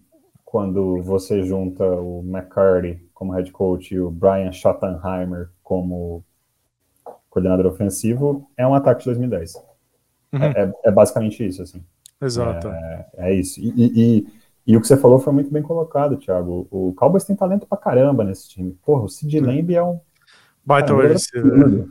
Speaker 1: quando você junta o McCarty como head coach e o Brian Schottenheimer como coordenador ofensivo é um ataque de 2010. Uhum. É, é, é, basicamente isso, assim.
Speaker 2: Exato.
Speaker 1: É, é isso. E, e, e, o que você falou foi muito bem colocado, Thiago. O Cowboys tem talento pra caramba nesse time. Porra, o Sid uhum. Lamb é um...
Speaker 2: Baita receiver.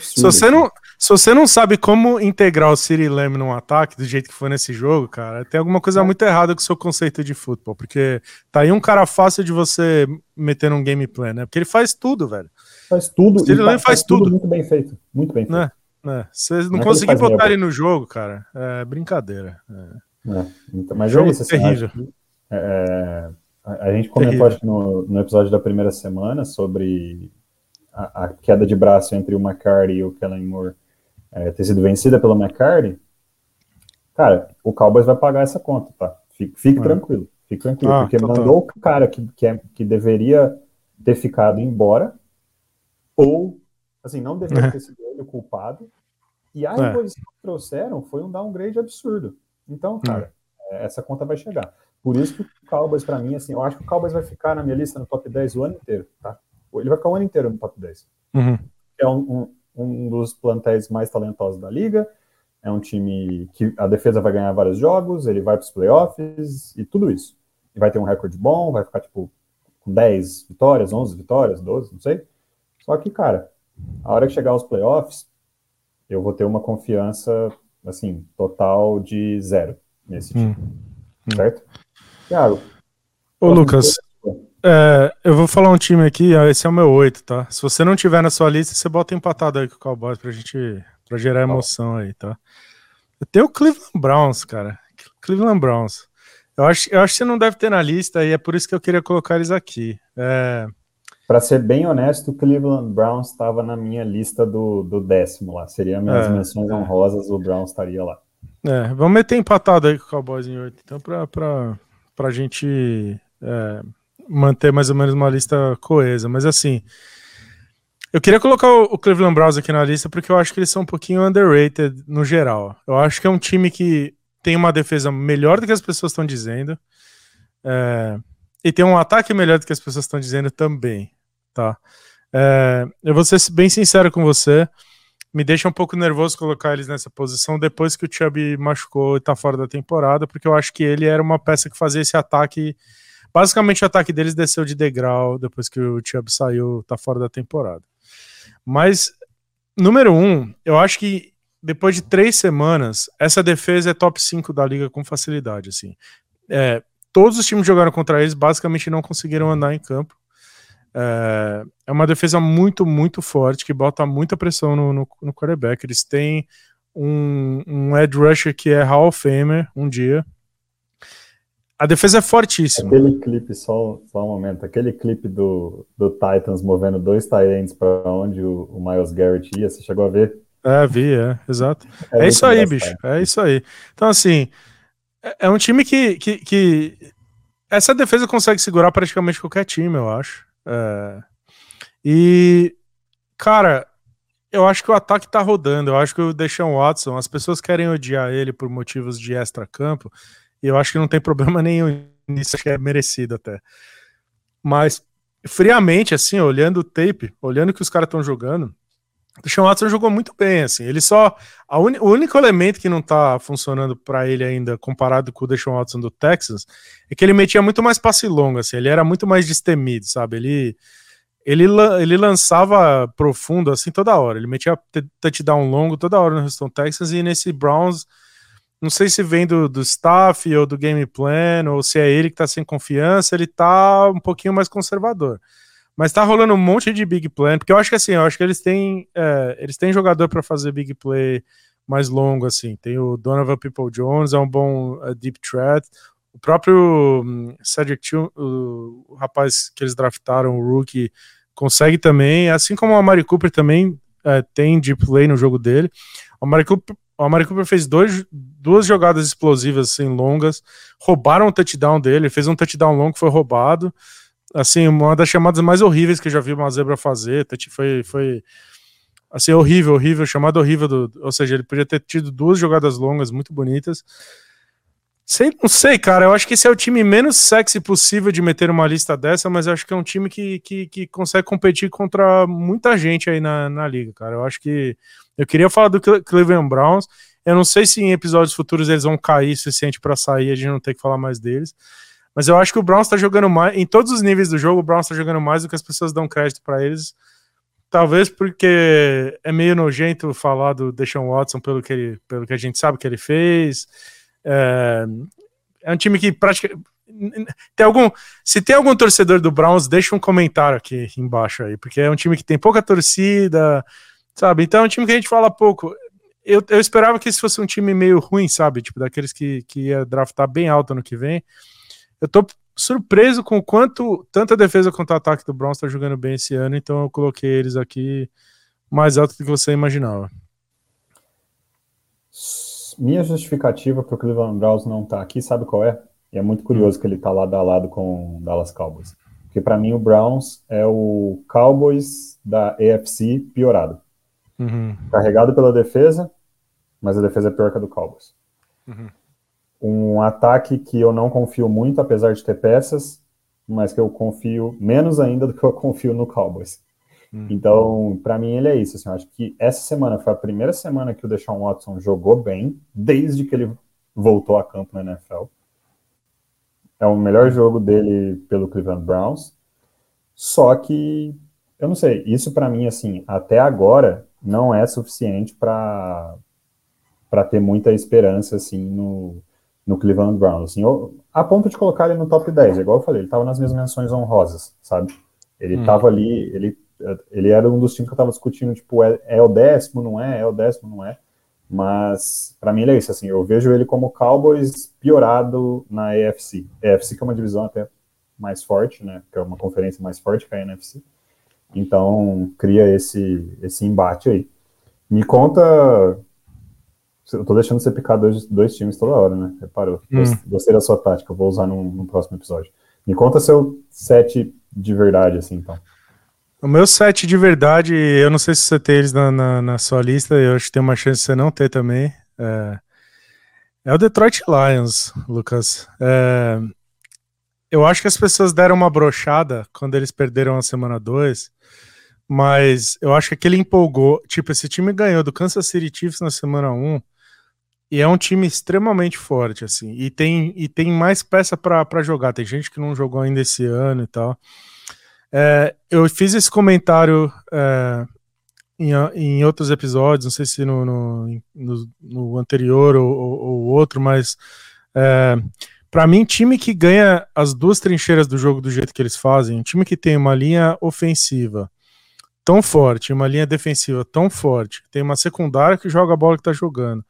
Speaker 2: Se você, não, se você não sabe como integrar o Siri Lamb num ataque do jeito que foi nesse jogo, cara, tem alguma coisa muito errada com o seu conceito de futebol. Porque tá aí um cara fácil de você meter num gameplay, né? Porque ele faz tudo, velho.
Speaker 1: Faz tudo.
Speaker 2: O Siri Lamb faz, faz tudo. tudo.
Speaker 1: Muito bem feito. Muito bem feito. Né?
Speaker 2: né? Você não, não é conseguir botar ele no jogo, cara, é brincadeira. É.
Speaker 1: É, então, mas jogo é isso, assim, terrível. É, a gente comentou, acho que no, no episódio da primeira semana sobre a, a, queda de braço entre o McCarty e o Kellen Moore é, ter sido vencida pelo McCarty, cara, o Cowboys vai pagar essa conta, tá? Fique, fique é. tranquilo, fique tranquilo, ah, porque total. mandou o cara que, que, é, que deveria ter ficado embora, ou, assim, não deveria ter sido ele o culpado, e a é. imposição que trouxeram foi um downgrade absurdo. Então, cara, é. essa conta vai chegar. Por isso que o Cowboys, para mim, assim, eu acho que o Cowboys vai ficar na minha lista no top 10 o ano inteiro, tá? Ele vai ficar o ano inteiro no top 10.
Speaker 2: Uhum.
Speaker 1: É um, um, um, dos plantéis mais talentosos da liga. É um time que a defesa vai ganhar vários jogos, ele vai para os playoffs e tudo isso. E vai ter um recorde bom, vai ficar tipo com 10 vitórias, 11 vitórias, 12, não sei. Só que, cara, a hora que chegar aos playoffs, eu vou ter uma confiança, assim, total de zero nesse time. Hum. Certo? Thiago.
Speaker 2: Ô, Lucas, é, eu vou falar um time aqui, esse é o meu 8, tá? Se você não tiver na sua lista, você bota empatado aí com o Cowboys pra gente pra gerar emoção aí, tá? Eu tenho o Cleveland Browns, cara. Cleveland Browns. Eu acho, eu acho que você não deve ter na lista e é por isso que eu queria colocar eles aqui. É...
Speaker 1: Para ser bem honesto, o Cleveland Browns estava na minha lista do, do décimo lá. Seria minhas é, menções é. honrosas, o Browns estaria lá.
Speaker 2: É, vamos meter empatado aí com o Cowboys em 8, então, pra, pra gente é, manter mais ou menos uma lista coesa. Mas assim, eu queria colocar o Cleveland Browns aqui na lista porque eu acho que eles são um pouquinho underrated no geral. Eu acho que é um time que tem uma defesa melhor do que as pessoas estão dizendo. É, e tem um ataque melhor do que as pessoas estão dizendo também, tá? É, eu vou ser bem sincero com você. Me deixa um pouco nervoso colocar eles nessa posição depois que o Chubb machucou e tá fora da temporada, porque eu acho que ele era uma peça que fazia esse ataque. Basicamente, o ataque deles desceu de degrau depois que o Chubb saiu, tá fora da temporada. Mas, número um, eu acho que depois de três semanas, essa defesa é top 5 da liga com facilidade. Assim. É, todos os times jogaram contra eles basicamente não conseguiram andar em campo. É, é uma defesa muito, muito forte, que bota muita pressão no, no, no quarterback. Eles têm um, um Ed Rusher que é Hall of Famer um dia. A defesa é fortíssima.
Speaker 1: Aquele clipe, só, só um momento, aquele clipe do, do Titans movendo dois Tyrants para onde o, o, Miles Garrett ia, você chegou a ver?
Speaker 2: É, vi, é, exato. É, é isso aí, bicho, é isso aí. Então, assim, é, é um time que, que, que, Essa defesa consegue segurar praticamente qualquer time, eu acho. É, e, cara, eu acho que o ataque tá rodando. Eu acho que o Deshaun Watson, as pessoas querem odiar ele por motivos de extra-campo. E eu acho que não tem problema nenhum nisso, que é merecido até. Mas, friamente, assim, olhando o tape, olhando o que os caras estão jogando, o Sean Watson jogou muito bem, assim. Ele só. Un, o único elemento que não tá funcionando para ele ainda, comparado com o Deshaun Watson do Texas, é que ele metia muito mais passe longo, assim. Ele era muito mais destemido, sabe? Ele. Ele, ele lançava profundo assim toda hora. Ele metia touchdown longo toda hora no Houston Texas e nesse Browns não sei se vem do, do staff ou do game plan, ou se é ele que tá sem confiança, ele tá um pouquinho mais conservador. Mas tá rolando um monte de big plan, porque eu acho que assim, eu acho que eles têm, é, eles têm jogador para fazer big play mais longo, assim. Tem o Donovan People Jones, é um bom uh, deep threat. O próprio um, Cedric Tune, o, o, rapaz que eles draftaram, o rookie, consegue também, assim como o Amari Cooper também é, tem deep play no jogo dele. O Amari Cooper o Amari Cooper fez dois, duas jogadas explosivas assim, longas, roubaram o touchdown dele, fez um touchdown longo que foi roubado. Assim, uma das chamadas mais horríveis que eu já vi uma zebra fazer. Foi, foi assim, horrível, horrível, chamada horrível. Do, ou seja, ele podia ter tido duas jogadas longas muito bonitas. Sei, não sei, cara. Eu acho que esse é o time menos sexy possível de meter uma lista dessa, mas eu acho que é um time que, que, que consegue competir contra muita gente aí na, na liga, cara. Eu acho que. Eu queria falar do Cleveland Browns. Eu não sei se em episódios futuros eles vão cair o suficiente para sair, a gente não tem que falar mais deles. Mas eu acho que o Browns tá jogando mais. Em todos os níveis do jogo, o Browns tá jogando mais do que as pessoas dão crédito para eles. Talvez porque é meio nojento falar do Deshaun Watson pelo que, ele, pelo que a gente sabe que ele fez. É, é um time que praticamente. Tem algum, se tem algum torcedor do Browns, deixa um comentário aqui embaixo aí, porque é um time que tem pouca torcida, sabe? Então é um time que a gente fala pouco. Eu, eu esperava que esse fosse um time meio ruim, sabe? Tipo, daqueles que, que ia draftar bem alto no que vem. Eu tô surpreso com o quanto tanto a defesa o ataque do Browns tá jogando bem esse ano, então eu coloquei eles aqui mais alto do que você imaginava
Speaker 1: minha justificativa para o Cleveland Browns não estar tá aqui, sabe qual é? E é muito curioso hum. que ele está lado a lado com o Dallas Cowboys. Porque para mim o Browns é o Cowboys da AFC piorado. Uhum. Carregado pela defesa, mas a defesa é pior que a do Cowboys. Uhum. Um ataque que eu não confio muito, apesar de ter peças, mas que eu confio menos ainda do que eu confio no Cowboys. Uhum. Então, para mim, ele é isso. Assim, eu acho que essa semana foi a primeira semana que o Deshaun Watson jogou bem, desde que ele voltou a campo na NFL. É o melhor jogo dele pelo Cleveland Browns. Só que, eu não sei, isso para mim, assim, até agora, não é suficiente para ter muita esperança, assim, no, no Cleveland Browns. Assim, eu, a ponto de colocar ele no top 10, igual eu falei, ele estava nas minhas menções honrosas, sabe? Ele estava hum. ali, ele ele era um dos times que eu tava discutindo, tipo, é, é o décimo, não é? É o décimo, não é? Mas, para mim, ele é isso, assim, eu vejo ele como Cowboys piorado na AFC. A AFC que é uma divisão até mais forte, né? Que é uma conferência mais forte que a NFC. Então, cria esse, esse embate aí. Me conta. Eu tô deixando você picar dois, dois times toda hora, né? Reparou. Hum. Gostei da sua tática, eu vou usar no, no próximo episódio. Me conta seu set de verdade, assim, então.
Speaker 2: O meu set de verdade, eu não sei se você tem eles na, na, na sua lista, eu acho que tem uma chance de você não ter também. É, é o Detroit Lions, Lucas. É, eu acho que as pessoas deram uma brochada quando eles perderam a semana 2, mas eu acho que aquele empolgou. Tipo, esse time ganhou do Kansas City Chiefs na semana 1. Um, e é um time extremamente forte, assim. E tem, e tem mais peça para jogar. Tem gente que não jogou ainda esse ano e tal. É, eu fiz esse comentário é, em, em, outros episódios, não sei se no, no, no, no anterior ou, ou, ou, outro, mas é, para mim, time que ganha as duas trincheiras do jogo do jeito que eles fazem, um time que tem uma linha ofensiva tão forte, uma linha defensiva tão forte, tem uma secundária que joga a bola que tá jogando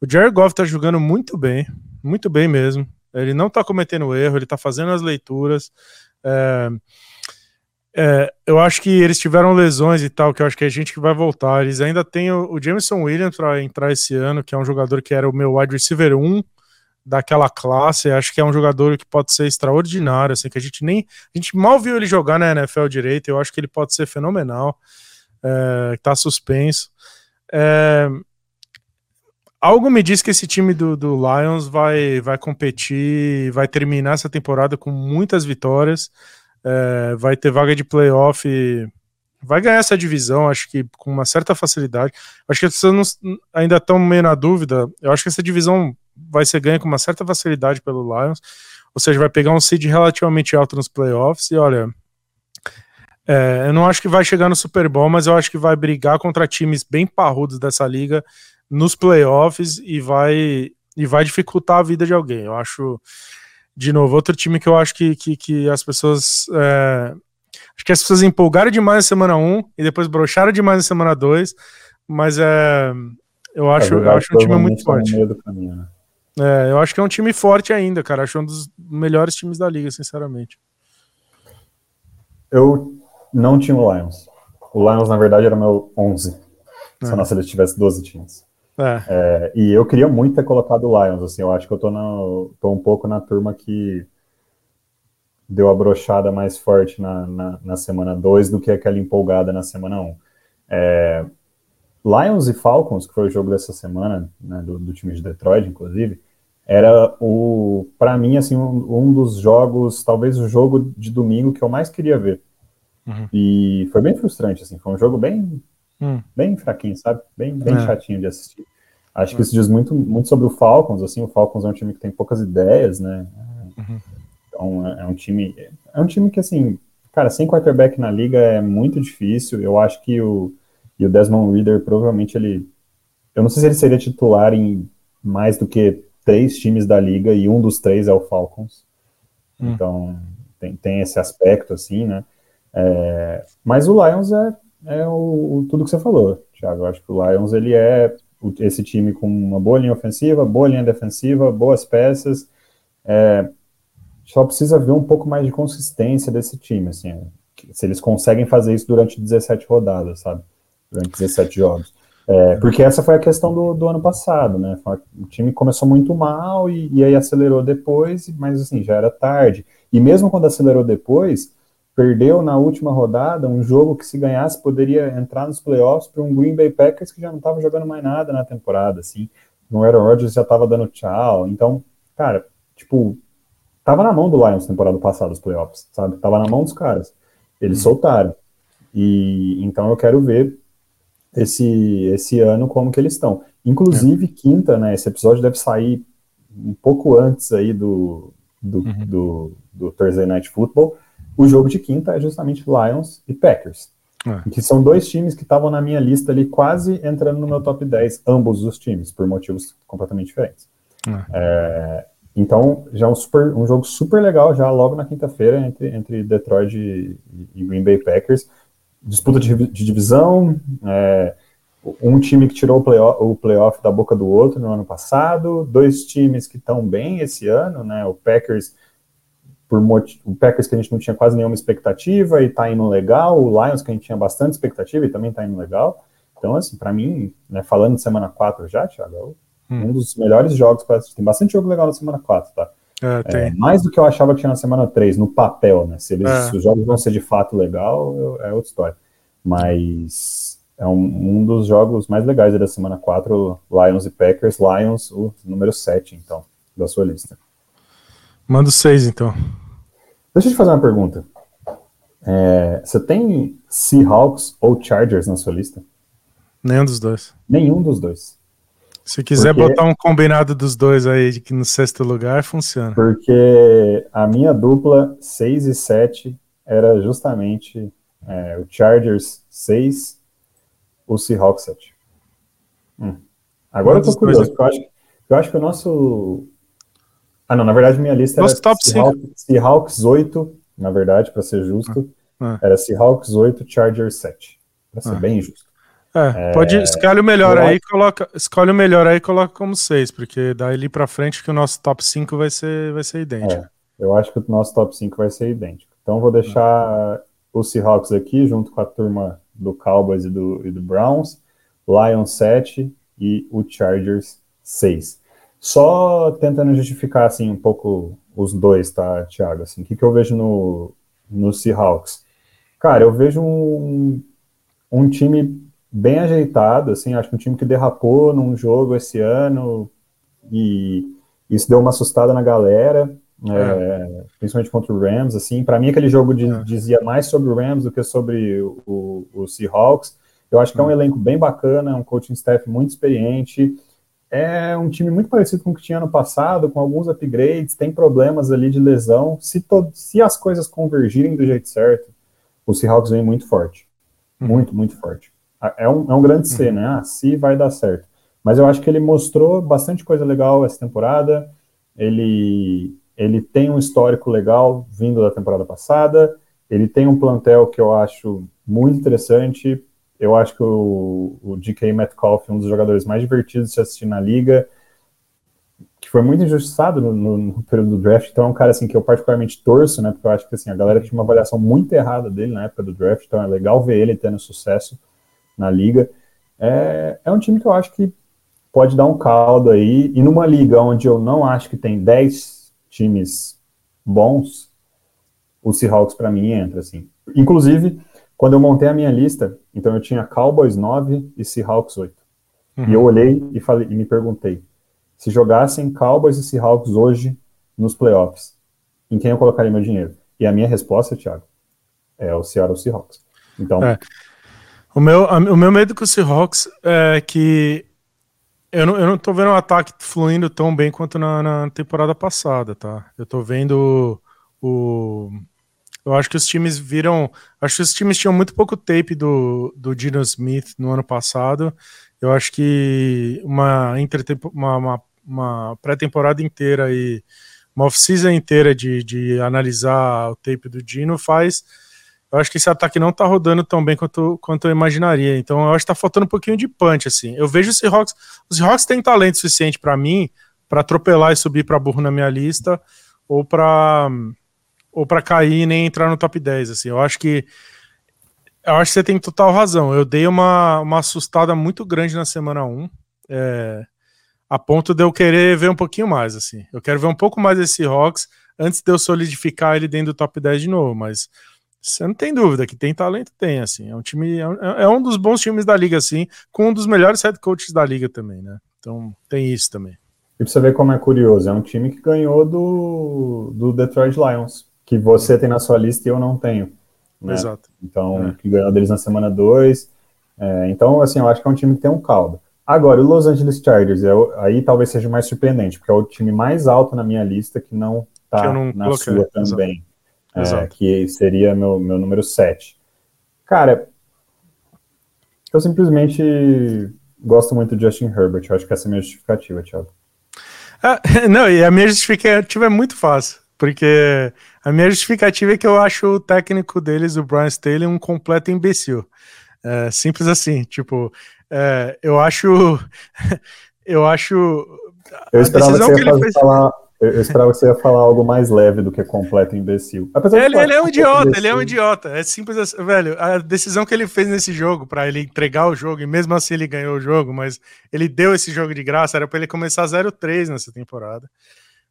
Speaker 2: o Jared Goff tá jogando muito bem, muito bem mesmo. Ele não tá cometendo erro, ele tá fazendo as leituras. É, é, eu acho que eles tiveram lesões e tal, que eu acho que é gente que vai voltar. Eles ainda têm o, o Jameson Williams para entrar esse ano, que é um jogador que era o meu wide receiver 1 daquela classe. Acho que é um jogador que pode ser extraordinário, assim, que a gente nem. A gente mal viu ele jogar na NFL direito. Eu acho que ele pode ser fenomenal. É, tá suspenso. É, algo me diz que esse time do, do Lions vai, vai competir, vai terminar essa temporada com muitas vitórias, é, vai ter vaga de playoff, vai ganhar essa divisão, acho que com uma certa facilidade. Acho que as pessoas não, ainda estão meio na dúvida. Eu acho que essa divisão vai ser ganha com uma certa facilidade pelo Lions, ou seja, vai pegar um seed relativamente alto nos playoffs e olha. É, eu não acho que vai chegar no Super Bowl, mas eu acho que vai brigar contra times bem parrudos dessa liga nos playoffs e vai e vai dificultar a vida de alguém. Eu acho, de novo, outro time que eu acho que, que, que as pessoas. É, acho que as pessoas empolgaram demais na semana 1 e depois broxaram demais na semana 2, mas é, eu acho, é, eu acho um time muito forte. Caminho, né? É, eu acho que é um time forte ainda, cara. Acho um dos melhores times da liga, sinceramente.
Speaker 1: Eu não tinha o Lions. O Lions, na verdade, era meu 11. Se a nossa lista tivesse 12 times. É. É, e eu queria muito ter colocado o Lions, assim, eu acho que eu tô, na, tô um pouco na turma que deu a brochada mais forte na, na, na semana 2 do que aquela empolgada na semana 1. Um. É, Lions e Falcons, que foi o jogo dessa semana, né, do, do, time de Detroit, inclusive, era o, para mim, assim, um, um, dos jogos, talvez o jogo de domingo que eu mais queria ver. Uhum. E foi bem frustrante, assim, foi um jogo bem Hum. Bem fraquinho, sabe? Bem, bem é. chatinho de assistir. Acho que hum. isso diz muito, muito sobre o Falcons, assim, o Falcons é um time que tem poucas ideias, né? Uhum. Então é, é um time. É um time que, assim, cara, sem quarterback na liga é muito difícil. Eu acho que o, e o Desmond Reader provavelmente ele. Eu não sei se ele seria titular em mais do que três times da liga, e um dos três é o Falcons. Hum. Então tem, tem esse aspecto, assim, né? É, mas o Lions é, é o, o, tudo que você falou, Thiago. Eu acho que o Lions ele é esse time com uma boa linha ofensiva, boa linha defensiva, boas peças. É, só precisa ver um pouco mais de consistência desse time, assim, se eles conseguem fazer isso durante 17 rodadas, sabe? Durante 17 jogos. É, porque essa foi a questão do, do ano passado, né? O time começou muito mal e, e aí acelerou depois, mas assim, já era tarde. E mesmo quando acelerou depois, perdeu na última rodada um jogo que se ganhasse poderia entrar nos playoffs para um Green Bay Packers que já não estava jogando mais nada na temporada, assim. No Aaron Rodgers já estava dando tchau. Então, cara, tipo, tava na mão do Lions temporada passada os playoffs, sabe? Tava na mão dos caras. Eles uhum. soltaram. E então eu quero ver esse esse ano como que eles estão. Inclusive é. quinta, né? Esse episódio deve sair um pouco antes aí do do, uhum. do, do Thursday Night Football. O jogo de quinta é justamente Lions e Packers. É. Que são dois times que estavam na minha lista ali, quase entrando no meu top 10, ambos os times, por motivos completamente diferentes. É. É, então, já um, super, um jogo super legal, já logo na quinta-feira, entre, entre Detroit e, e, Green Bay Packers. Disputa de, de divisão, é, um time que tirou o playoff, o playoff da boca do outro no ano passado, dois times que estão bem esse ano, né? O Packers por o Packers que a gente não tinha quase nenhuma expectativa e tá indo legal, o Lions que a gente tinha bastante expectativa e também tá indo legal. Então, assim, para mim, né, falando de semana 4 já, Thiago, é hum. um dos melhores jogos para assistir. Tem bastante jogo legal na semana 4, tá? É, é, mais do que eu achava que tinha na semana 3, no papel, né? Se, eles, é. se os jogos vão ser de fato legal, é outra história. Mas é um, um dos jogos mais legais da semana 4, Lions e Packers. Lions, o número 7, então, da sua lista.
Speaker 2: Manda o 6, então.
Speaker 1: Deixa eu te fazer uma pergunta. É, você tem Seahawks ou Chargers na sua lista?
Speaker 2: Nenhum dos dois.
Speaker 1: Nenhum dos dois.
Speaker 2: Se quiser porque... botar um combinado dos dois aí de que no sexto lugar funciona.
Speaker 1: Porque a minha dupla 6 e 7 era justamente é, o Chargers 6, o Seahawks 7. Hum. Agora eu tô curioso, eu acho, eu acho que o nosso. Ah, não, na verdade minha lista Nosso era top Seahawks, Seahawks 8, na verdade, para ser justo. Ah, ah. Era Seahawks 8, Chargers 7. Para ser ah. bem justo.
Speaker 2: É, pode é, escolhe o melhor aí, coloca, escolhe o melhor aí e coloca como 6, porque daí para frente que o nosso top 5 vai ser, vai ser idêntico. É,
Speaker 1: eu acho que o nosso top 5 vai ser idêntico. Então vou deixar o Seahawks aqui, junto com a turma do Cowboys e do, e do Browns, Lions 7 e o Chargers 6. Só tentando justificar assim um pouco os dois, tá, Thiago? Assim, o que, que eu vejo no, no Seahawks? Cara, eu vejo um, um time bem ajeitado, assim, acho que um time que derrapou num jogo esse ano e isso deu uma assustada na galera, é. É, principalmente contra o Rams, assim, para mim aquele jogo de, é. dizia mais sobre o Rams do que sobre o, o, Seahawks, eu acho que é um elenco bem bacana, um coaching staff muito experiente, é um time muito parecido com o que tinha no passado, com alguns upgrades, tem problemas ali de lesão, se, se as coisas convergirem do jeito certo, o Seahawks vem muito forte, uhum. muito, muito forte. É um, é um grande C, uhum. né? Ah, se vai dar certo. Mas eu acho que ele mostrou bastante coisa legal essa temporada. Ele, ele tem um histórico legal vindo da temporada passada. Ele tem um plantel que eu acho muito interessante. Eu acho que o, o DK Metcalf é um dos jogadores mais divertidos de se assistir na liga, que foi muito injustiçado no, no, no, período do draft. Então é um cara assim que eu particularmente torço, né? Porque eu acho que assim, a galera tinha uma avaliação muito errada dele na época do draft. Então é legal ver ele tendo sucesso na liga. É, é um time que eu acho que pode dar um caldo aí. E numa liga onde eu não acho que tem 10 times bons, o Seahawks para mim entra assim. Inclusive, quando eu montei a minha lista, então eu tinha Cowboys 9 e Seahawks 8. Uhum. E eu olhei e falei e me perguntei, se jogassem Cowboys e Seahawks hoje nos playoffs, em quem eu colocaria meu dinheiro? E a minha resposta, Thiago, é o Seattle Seahawks. Então, é.
Speaker 2: O meu, o meu medo com o Seahawks é que eu não, eu não tô vendo o ataque fluindo tão bem quanto na, na temporada passada, tá? Eu tô vendo o. Eu acho que os times viram. Acho que os times tinham muito pouco tape do, do Dino Smith no ano passado. Eu acho que uma, uma, uma, uma pré-temporada inteira e uma off-season inteira de, de analisar o tape do Dino faz eu acho que esse ataque não tá rodando tão bem quanto, quanto eu imaginaria. Então eu acho que tá faltando um pouquinho de punch, assim. Eu vejo os Seahawks. Os Seahawks têm talento suficiente para mim para atropelar e subir para burro na minha lista, ou para ou para cair e nem entrar no top 10, assim. Eu acho que eu acho que você tem total razão. Eu dei uma, uma assustada muito grande na semana 1. É, a ponto de eu querer ver um pouquinho mais, assim. Eu quero ver um pouco mais desse Seahawks antes de eu solidificar ele dentro do top 10 de novo, mas você não tem dúvida que tem talento, tem, assim. É um time, é, é um dos bons times da liga, assim, com um dos melhores head coaches da liga também, né? Então tem isso também.
Speaker 1: E pra você ver como é curioso, é um time que ganhou do, do Detroit Lions, que você tem na sua lista e eu não tenho. Né?
Speaker 2: Exato.
Speaker 1: Então, é. que ganhou deles na semana 2. É, então, assim, eu acho que é um time que tem um caldo. Agora, o Los Angeles Chargers, é, aí talvez seja mais surpreendente, porque é o time mais alto na minha lista que não tá não na coloquei. sua também. Exato é, que seria meu, meu número 7. Cara, eu simplesmente gosto muito de Justin Herbert, eu acho que essa é a minha justificativa, Thiago.
Speaker 2: Ah, não, e a minha justificativa é muito fácil, porque a minha justificativa é que eu acho o técnico deles, o Brian Staley, um completo imbecil. É, simples assim, tipo, é, eu acho. eu acho.
Speaker 1: Eu esperava que você que fez... falar eu, eu, esperava que você ia falar algo mais leve do que completo imbecil.
Speaker 2: Apesar ele, ele é um idiota, ele é um idiota. É simples assim, velho. A decisão que ele fez nesse jogo para ele entregar o jogo, e mesmo assim ele ganhou o jogo, mas ele deu esse jogo de graça, era para ele começar 0-3 nessa temporada.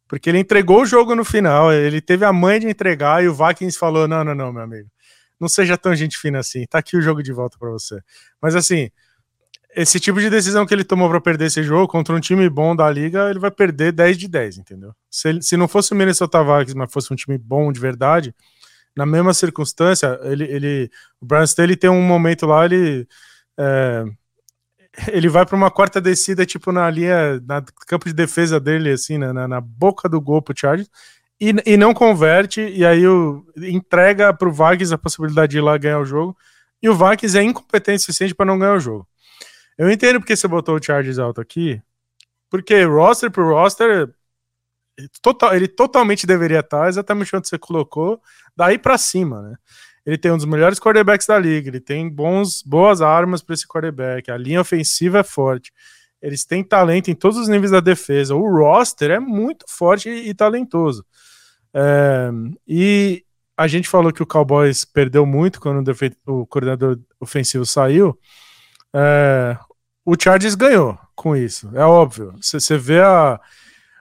Speaker 2: Porque ele entregou o jogo no final, ele teve a mãe de entregar e o Vikings falou: não, não, não, meu amigo, não seja tão gente fina assim, tá aqui o jogo de volta para você. Mas assim, esse tipo de decisão que ele tomou para perder esse jogo contra um time bom da liga, ele vai perder 10 de 10, entendeu? Se, ele, se não fosse o Minnesota Vikings, mas fosse um time bom de verdade, na mesma circunstância, ele, ele o Brian Staley tem um momento lá, ele é, ele vai para uma quarta descida, tipo na linha, na campo de defesa dele, assim, na, na boca do gol pro Chargers, e, e não converte, e aí o, entrega pro Vikings a possibilidade de ir lá ganhar o jogo, e o Vikings é incompetente o suficiente para não ganhar o jogo. Eu entendo porque você botou o Chargers alto aqui, porque roster por roster, total, ele totalmente deveria estar exatamente onde você colocou, daí para cima, né? Ele tem um dos melhores quarterbacks da liga, ele tem bons, boas armas para esse quarterback, a linha ofensiva é forte. Eles têm talento em todos os níveis da defesa. O roster é muito forte e, e talentoso. É, e a gente falou que o Cowboys perdeu muito quando o, o coordenador ofensivo saiu. É, o Chargers ganhou com isso, é óbvio. Você vê a,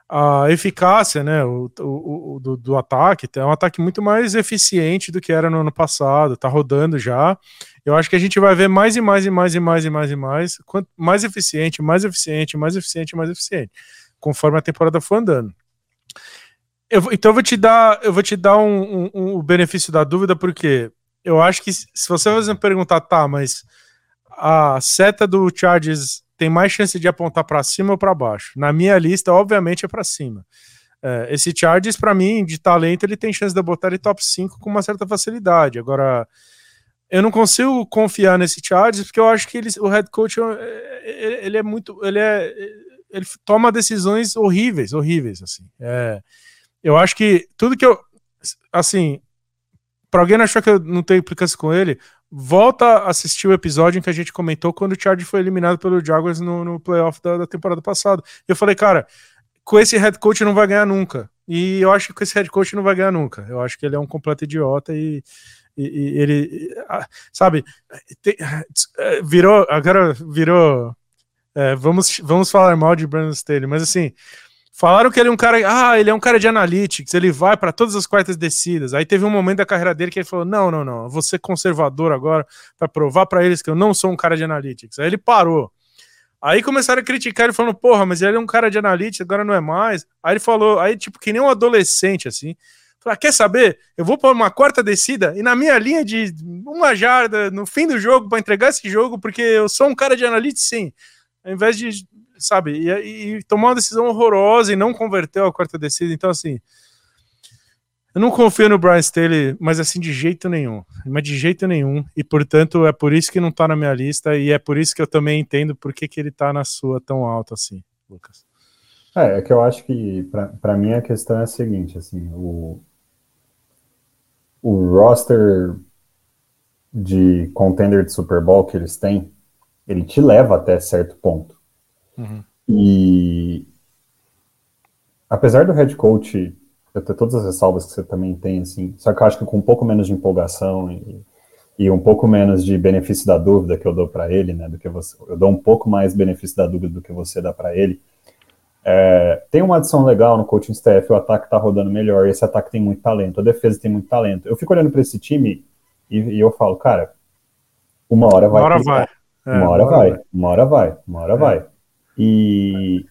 Speaker 2: a eficácia né, o, o, o do, do, ataque é um ataque muito mais eficiente do que era no ano passado, tá rodando já. Eu acho que a gente vai ver mais e mais e mais e mais e mais e mais, quanto mais eficiente, mais eficiente, mais eficiente, mais eficiente, conforme a temporada for andando. Eu, então eu vou te dar, eu vou te dar um, um, um, o benefício da dúvida, porque eu acho que se você me perguntar, tá, mas a seta do Chargers tem mais chance de apontar para cima ou para baixo. Na minha lista, obviamente, é para cima. É, esse Chargers, para mim, de talento, ele tem chance de botar ele top 5 com uma certa facilidade. Agora, eu não consigo confiar nesse Chargers porque eu acho que ele, o head coach ele, ele é muito. Ele, é, ele toma decisões horríveis, horríveis. assim. É, eu acho que tudo que eu. Assim, para alguém achar que eu não tenho implicância com ele, volta a assistir o episódio em que a gente comentou quando o Chargers foi eliminado pelo Jaguars no, no playoff da, da, temporada passada. Eu falei, cara, com esse head coach não vai ganhar nunca. E eu acho que com esse head coach não vai ganhar nunca. Eu acho que ele é um completo idiota e, e, e ele, sabe, tem, virou, agora virou. É, vamos, vamos falar mal de Brandon Staley, mas assim, Falaram que ele é um cara, ah, ele é um cara de analytics, ele vai para todas as quartas descidas. Aí teve um momento da carreira dele que ele falou: "Não, não, não, vou ser conservador agora para provar para eles que eu não sou um cara de analytics". Aí ele parou. Aí começaram a criticar ele falando: "Porra, mas ele é um cara de analytics, agora não é mais". Aí ele falou, aí tipo que nem um adolescente assim. Falou, ah, quer saber? Eu vou para uma quarta descida e na minha linha de uma jarda no fim do jogo para entregar esse jogo, porque eu sou um cara de analytics sim. Ao invés de sabe? E, e tomou uma decisão horrorosa e não converteu a quarta descida. Então, assim, eu não confio no Brian Staley, mas assim, de jeito nenhum. Mas de jeito nenhum. E, portanto, é por isso que não tá na minha lista e é por isso que eu também entendo por que, que ele tá na sua tão alto assim, Lucas.
Speaker 1: É, é que eu acho que, para mim, a questão é a seguinte, assim, o, o roster de contender de Super Bowl que eles têm, ele te leva até certo ponto. Uhum. E apesar do head coach eu ter todas as ressalvas que você também tem, assim, só que eu acho que com um pouco menos de empolgação e, e um pouco menos de benefício da dúvida que eu dou para ele, né, do que você, eu dou um pouco mais benefício da dúvida do que você dá para ele. É, tem uma adição legal no coaching staff, o ataque tá rodando melhor, esse ataque tem muito talento, a defesa tem muito talento. Eu fico olhando para esse time e, e, eu falo, cara, uma hora vai.
Speaker 2: Uma hora vai.
Speaker 1: É, uma hora vai, uma hora vai, uma hora vai. E,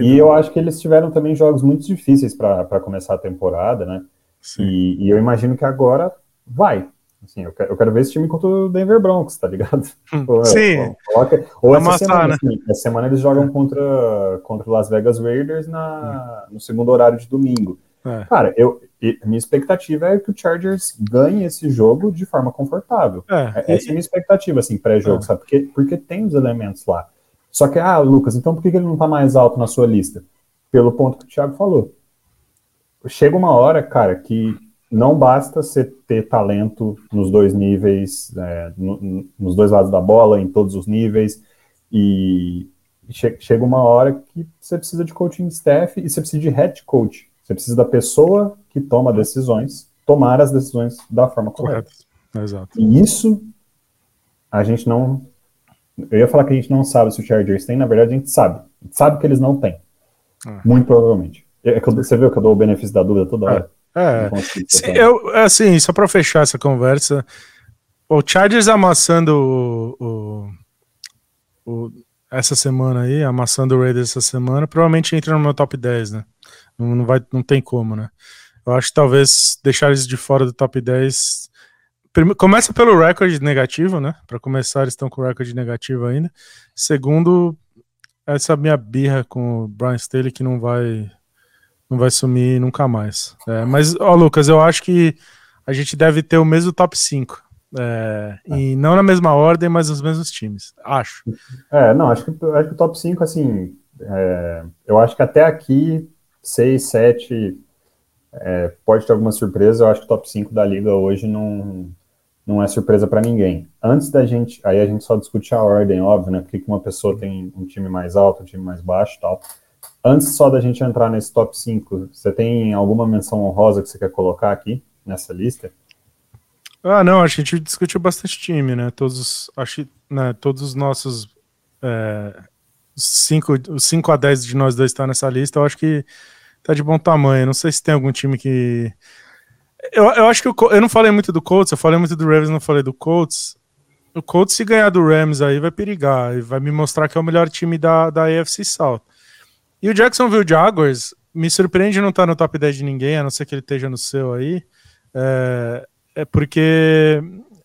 Speaker 1: e eu acho que eles tiveram também jogos muito difíceis para começar a temporada, né? E, e, eu imagino que agora vai. Assim, eu, quero, eu quero ver esse time contra o Denver Broncos, tá ligado?
Speaker 2: Hum, ou, Sim.
Speaker 1: Coloca, ou essa, Amassar, semana, né? assim, essa semana eles jogam contra, contra o Las Vegas Raiders na, hum. no segundo horário de domingo. É. Cara, eu, minha expectativa é que o Chargers ganhe esse jogo de forma confortável. É, Essa é a minha expectativa, assim, pré-jogo, é. sabe? Porque, porque tem os elementos lá. Só que, ah, Lucas, então por que ele não está mais alto na sua lista? Pelo ponto que o Thiago falou. Chega uma hora, cara, que não basta você ter talento nos dois níveis, é, no, nos dois lados da bola, em todos os níveis, e che chega uma hora que você precisa de coaching staff e você precisa de head coach. Você precisa da pessoa que toma decisões, tomar as decisões da forma correta.
Speaker 2: Exato.
Speaker 1: E isso a gente não eu ia falar que a gente não sabe se o Chargers tem, na verdade a gente sabe. A gente sabe que eles não têm. Ah. Muito provavelmente. É que você viu que eu dou o benefício da dúvida toda hora.
Speaker 2: É, é. eu, assim, só para fechar essa conversa, o Chargers amassando o, o, o, essa semana aí, amassando o Raiders essa semana, provavelmente entra no meu top 10, né? Não, não, vai, não tem como, né? Eu acho que talvez deixar eles de fora do top 10. Começa pelo recorde negativo, né? Para começar, eles estão com recorde negativo ainda. Segundo, essa minha birra com o Brian Staley que não vai não vai sumir nunca mais. É, mas, ó, Lucas, eu acho que a gente deve ter o mesmo top 5. É, é. E não na mesma ordem, mas os mesmos times. Acho.
Speaker 1: É, não, acho que, acho que o top 5, assim, é, eu acho que até aqui, 6, 7, é, pode ter alguma surpresa. Eu acho que o top 5 da liga hoje não, não é surpresa para ninguém. Antes da gente, aí a gente só discute a ordem, óbvio, né? Porque uma pessoa tem um time mais alto, um time mais baixo tal. Antes só da gente entrar nesse top 5, você tem alguma menção honrosa que você quer colocar aqui nessa lista?
Speaker 2: Ah, não, a gente discutiu bastante time, né? Todos, acho, né, todos os nossos é, 5 a 10 de nós dois estão tá nessa lista, eu acho que tá de bom tamanho. Não sei se tem algum time que. Eu, eu acho que o, eu não falei muito do Colts, eu falei muito do Ravens, não falei do Colts. O Colts, se ganhar do Rams aí, vai perigar e vai me mostrar que é o melhor time da, da AFC South. E o Jacksonville Jaguars me surpreende não estar tá no top 10 de ninguém, a não ser que ele esteja no seu aí. É, é porque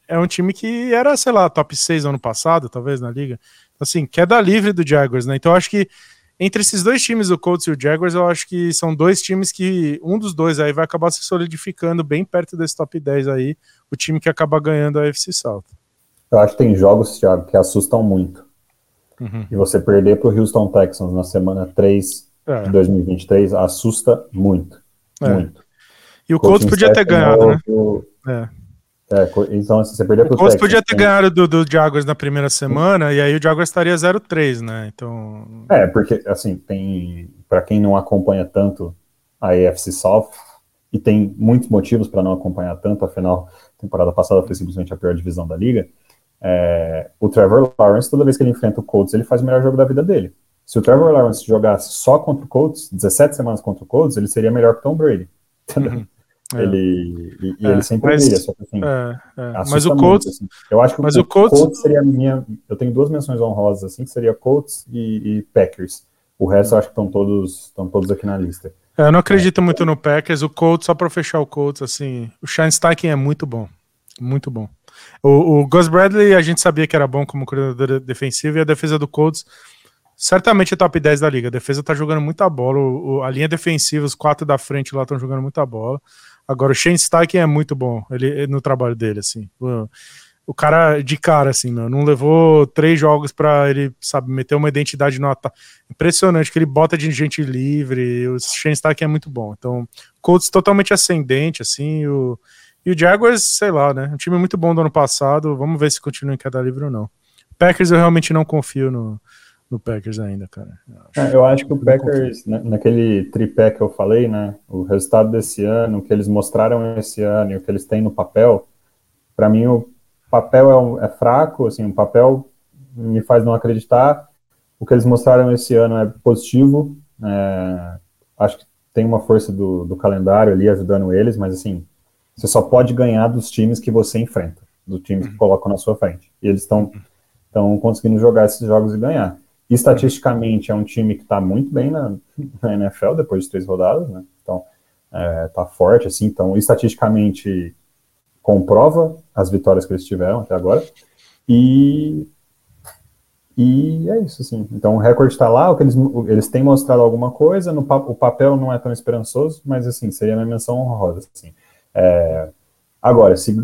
Speaker 2: é um time que era, sei lá, top 6 ano passado, talvez, na liga. Assim, queda livre do Jaguars, né? Então acho que entre esses dois times, o Colts e o Jaguars, eu acho que são dois times que um dos dois aí vai acabar se solidificando bem perto desse top 10 aí, o time que acaba ganhando a FC South.
Speaker 1: Eu acho que tem jogos, Thiago, que assustam muito. Uhum. E você perder para o Houston Texans na semana 3 é. de 2023 assusta muito. É. Muito.
Speaker 2: E o Colts podia ter ganhado, né?
Speaker 1: É. É, então, se você perder
Speaker 2: o Colts podia ter ganhado do, do Jaguars na primeira semana e aí o Jaguars estaria 0-3, né? Então.
Speaker 1: É, porque, assim, tem. Para quem não acompanha tanto a AFC South, e tem muitos motivos para não acompanhar tanto, afinal, temporada passada foi simplesmente a pior divisão da liga. É, o Trevor Lawrence, toda vez que ele enfrenta o Colts, ele faz o melhor jogo da vida dele. Se o Trevor Lawrence jogasse só contra o Colts, 17 semanas contra o Colts, ele seria melhor que o Tom Brady. Uhum. É. Ele, e, e é, ele sempre mas, brilha, só que assim, é,
Speaker 2: é. mas o Colts, assim.
Speaker 1: eu acho que mas o, o Colts... Colts... seria a minha, eu tenho duas menções honrosas assim, que seria Colts e, e Packers. O resto eu acho que estão todos, estão todos aqui na lista.
Speaker 2: É, eu não acredito muito no Packers, o Colts, só para fechar o Colts, assim, o Scheinsteichen é muito bom, muito bom. O, o Gus Bradley, a gente sabia que era bom como coordenador defensivo, e a defesa do Colts, certamente é top 10 da liga. A defesa tá jogando muita bola, o, a linha defensiva, os quatro da frente lá estão jogando muita bola. Agora, o Shane Steichen é muito bom ele, no trabalho dele, assim. O, o cara de cara, assim, meu, não levou três jogos para ele, sabe, meter uma identidade no ataque. Impressionante que ele bota de gente livre. O Shane Steichen é muito bom. Então, Colts totalmente ascendente, assim. O, e o Jaguars, sei lá, né? Um time muito bom do ano passado. Vamos ver se continua em queda livre ou não. Packers eu realmente não confio no, no Packers ainda, cara.
Speaker 1: Eu acho, é, eu acho que o Packers, na, naquele tripé que eu falei, né? O resultado desse ano, o que eles mostraram esse ano e o que eles têm no papel, para mim o papel é, um, é, fraco, assim, o papel me faz não acreditar. O que eles mostraram esse ano é positivo. É, acho que tem uma força do, do calendário ali ajudando eles, mas assim, você só pode ganhar dos times que você enfrenta, dos times que uhum. colocam na sua frente. E eles estão estão conseguindo jogar esses jogos e ganhar. Estatisticamente, é um time que está muito bem na, na, NFL depois de três rodadas, né? Então, está é, forte, assim. Então, estatisticamente, comprova as vitórias que eles tiveram até agora. E, e é isso, assim. Então, o recorde está lá, o que eles, eles têm mostrado alguma coisa, no, o papel não é tão esperançoso, mas, assim, seria a minha menção honrosa, assim. É, agora, se,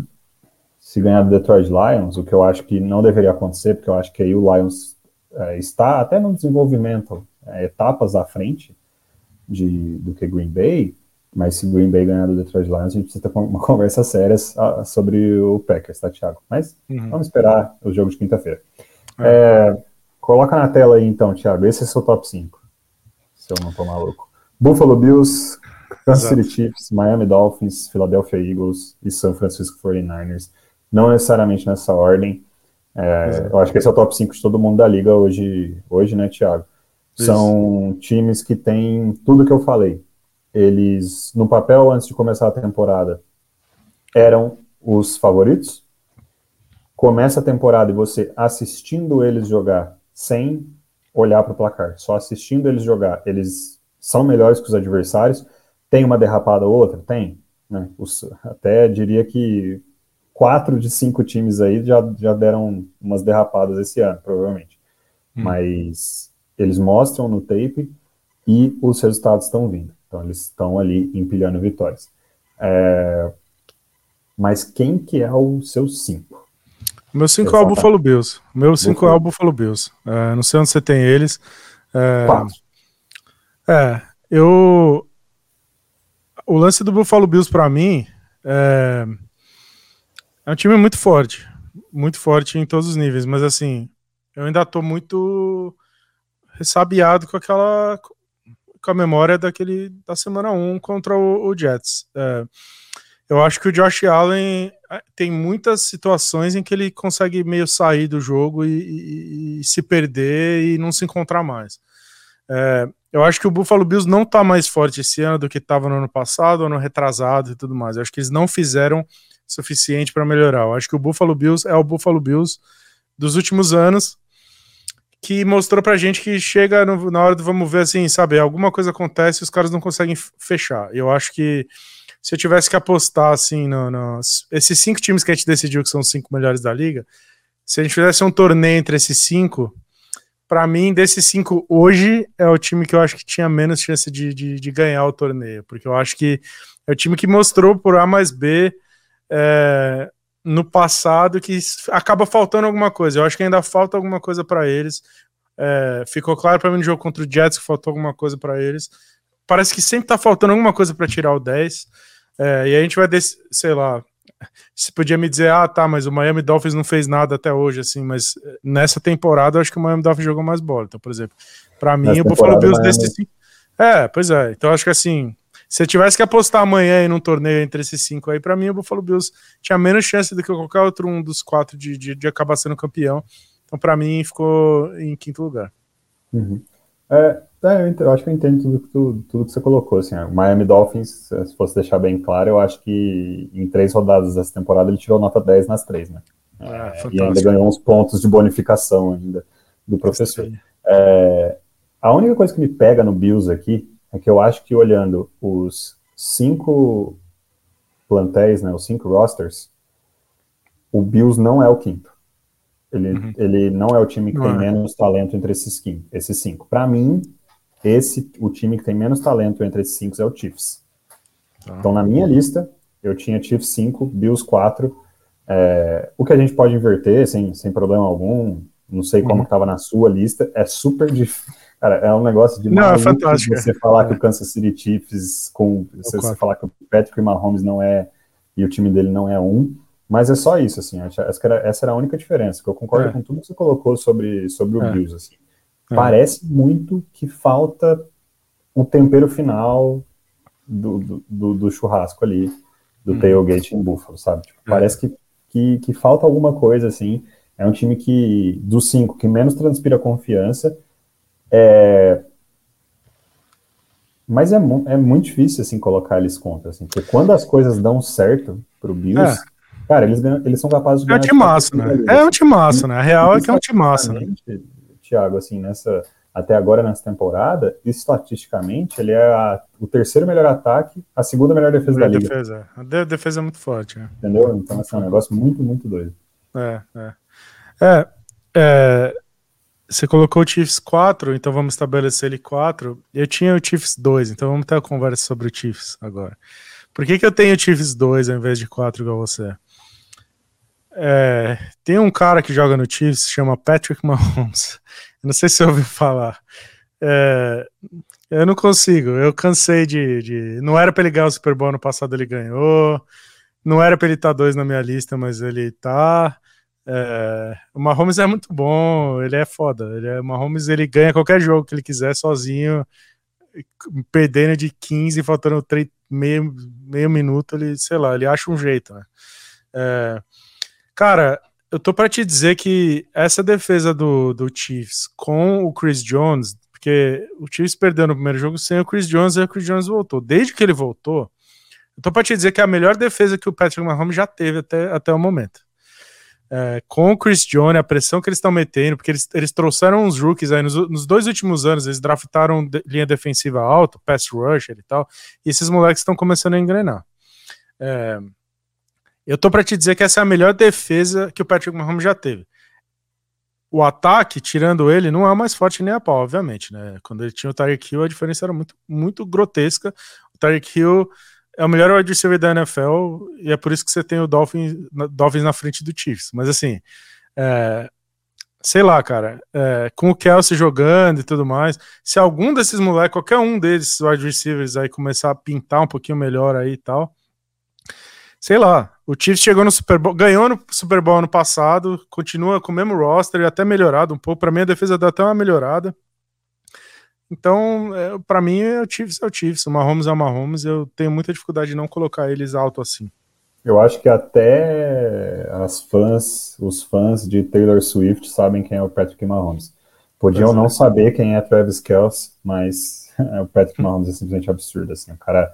Speaker 1: se ganhar do Detroit Lions, o que eu acho que não deveria acontecer, porque eu acho que aí o Lions é, está até no desenvolvimento é, etapas à frente de, do que Green Bay, mas se Green Bay ganhar do Detroit Lions, a gente precisa ter uma conversa séria sobre o Packers, tá, Thiago? Mas uhum. vamos esperar o jogo de quinta-feira. É. É, coloca na tela aí, então, Thiago, esse é seu top 5, se eu não tô maluco. Buffalo Bills, Kansas City Chiefs, Miami Dolphins, Philadelphia Eagles e San Francisco 49ers. Não necessariamente nessa ordem, é, eu acho que esse é o top 5 de todo mundo da liga hoje, hoje né, Thiago? São Isso. times que têm tudo que eu falei. eles, no papel, antes de começar a temporada, eram os favoritos. Começa a temporada e você assistindo eles jogar sem olhar para o placar, só assistindo eles jogar, eles são melhores que os adversários. Tem uma derrapada ou outra? Tem. Né? Os, até diria que quatro de cinco times aí já, já deram umas derrapadas esse ano, provavelmente. Hum. Mas eles mostram no tape e os resultados estão vindo. Então eles estão ali empilhando vitórias. É... Mas quem que é o seu 5?
Speaker 2: Meu 5 é o Buffalo Bills. Meu 5 é o Buffalo Bills. É, não sei onde você tem eles. É, é, eu. O lance do Buffalo Bills para mim é... é um time muito forte. Muito forte em todos os níveis, mas assim, eu ainda tô muito ressabiado com aquela com a memória daquele da semana 1 contra o, o Jets. É, eu acho que o Josh Allen é, tem muitas situações em que ele consegue meio sair do jogo e, e, e se perder e não se encontrar mais. É, eu acho que o Buffalo Bills não está mais forte esse ano do que estava no ano passado, ano retrasado e tudo mais. Eu acho que eles não fizeram suficiente para melhorar. Eu acho que o Buffalo Bills é o Buffalo Bills dos últimos anos que mostrou pra gente que chega no, na hora do vamos ver assim, sabe, alguma coisa acontece e os caras não conseguem fechar. Eu acho que se eu tivesse que apostar assim no, no, esses cinco times que a gente decidiu que são os cinco melhores da liga, se a gente fizesse um torneio entre esses cinco, para mim, desses cinco, hoje é o time que eu acho que tinha menos chance de, de, de, ganhar o torneio, porque eu acho que é o time que mostrou por A mais B é, no passado que acaba faltando alguma coisa. Eu acho que ainda falta alguma coisa para eles. É, ficou claro para mim no jogo contra o Jets que faltou alguma coisa para eles. Parece que sempre tá faltando alguma coisa para tirar o 10. É, e a gente vai, sei lá, você podia me dizer, ah, tá, mas o Miami Dolphins não fez nada até hoje, assim, mas nessa temporada eu acho que o Miami Dolphins jogou mais bola. Então, por exemplo, para mim, o Buffalo Bills desse. É, pois é. Então, acho que assim, se eu tivesse que apostar amanhã em um torneio entre esses cinco aí, para mim o Buffalo Bills tinha menos chance do que qualquer outro um dos quatro de, de, de acabar sendo campeão. Então, para mim, ficou em quinto lugar.
Speaker 1: Uhum. É, é, eu, acho que eu entendo tudo que, tu, tudo que você colocou. Assim, o Miami Dolphins, se fosse deixar bem claro, eu acho que em três rodadas dessa temporada ele tirou nota 10 nas três, né? É, e ainda ganhou uns pontos de bonificação ainda do professor. É, a única coisa que me pega no Bills aqui é que eu acho que olhando os cinco plantéis, né, os cinco rosters, o Bills não é o quinto. Ele, uhum. ele não é o time que não tem é. menos talento entre esses, cinco, esses cinco. Para mim, esse o time que tem menos talento entre esses cinco é o Chiefs. Tá. Então, na minha lista, eu tinha Chiefs 5, Bills 4. É, o que a gente pode inverter sem, sem problema algum, não sei como estava uhum. na sua lista, é super difícil Cara, é um negócio de
Speaker 2: não, é fantástico.
Speaker 1: você falar é. que o Kansas City Chiefs com você, você falar que o Patrick Mahomes não é e o time dele não é um, mas é só isso assim. Essa era, essa era a única diferença. Que eu concordo é. com tudo que você colocou sobre sobre o é. Bills assim. É. Parece muito que falta um tempero final do, do, do, do churrasco ali, do hum. tailgate em Buffalo, sabe? Tipo, é. parece que, que, que falta alguma coisa assim. É um time que, dos cinco, que menos transpira confiança é... Mas é, é muito difícil, assim, colocar eles contra, assim, porque quando as coisas dão certo pro Bills, é. cara, eles, ganham, eles são capazes de
Speaker 2: ganhar. É um time massa, né? É um time massa, né? A real é que é um time massa, né?
Speaker 1: Thiago, assim, nessa, até agora nessa temporada, estatisticamente, ele é a, o terceiro melhor ataque, a segunda melhor defesa da liga.
Speaker 2: Defesa. A defesa é muito forte. Né?
Speaker 1: Entendeu? Então, assim, é um negócio muito, muito doido.
Speaker 2: É, é. É, é você colocou o Chiefs 4, então vamos estabelecer ele 4. Eu tinha o Chiefs 2, então vamos ter a conversa sobre o Chiefs agora. Por que, que eu tenho o Chiefs 2 ao invés de 4 igual você? É, tem um cara que joga no Chiefs, chama Patrick Mahomes. Não sei se você ouviu falar. É, eu não consigo, eu cansei de, de. Não era para ele ganhar o Super Bowl no passado, ele ganhou. Não era para ele estar tá dois na minha lista, mas ele tá. É, o Mahomes é muito bom, ele é foda. Ele é, o Mahomes ele ganha qualquer jogo que ele quiser sozinho, perdendo de 15, faltando 3, meio, meio minuto, ele, sei lá, ele acha um jeito, né? É, cara, eu tô para te dizer que essa defesa do, do Chiefs com o Chris Jones, porque o Chiefs perdeu no primeiro jogo sem o Chris Jones e o Chris Jones voltou. Desde que ele voltou, eu tô para te dizer que é a melhor defesa que o Patrick Mahomes já teve até, até o momento. É, com o Chris Jones, a pressão que eles estão metendo, porque eles, eles trouxeram uns rookies aí nos, nos dois últimos anos, eles draftaram de, linha defensiva alta, pass rusher e tal, e esses moleques estão começando a engrenar. É, eu tô para te dizer que essa é a melhor defesa que o Patrick Mahomes já teve. O ataque, tirando ele, não é mais forte nem a pau, obviamente, né? Quando ele tinha o Tyreek Hill, a diferença era muito, muito grotesca. O Tyreek Hill é o melhor wide receiver da NFL e é por isso que você tem o Dolphins, Dolphins na frente do Chiefs. Mas assim, é, sei lá, cara, é, com o Kelsey jogando e tudo mais, se algum desses moleques, qualquer um desses wide receivers aí começar a pintar um pouquinho melhor aí e tal, sei lá, o Chiefs chegou no Super Bowl, ganhou no Super Bowl ano passado, continua com o mesmo roster e até melhorado um pouco. Para mim, a defesa dá até uma melhorada. Então, é, para mim, é o Chiefs é o Chiefs. O Mahomes é o Mahomes. Eu tenho muita dificuldade de não colocar eles alto assim.
Speaker 1: Eu acho que até as fãs, os fãs de Taylor Swift sabem quem é o Patrick Mahomes. Podiam não saber quem é Travis Kelce, mas o Patrick Mahomes é simplesmente absurdo. Assim, o cara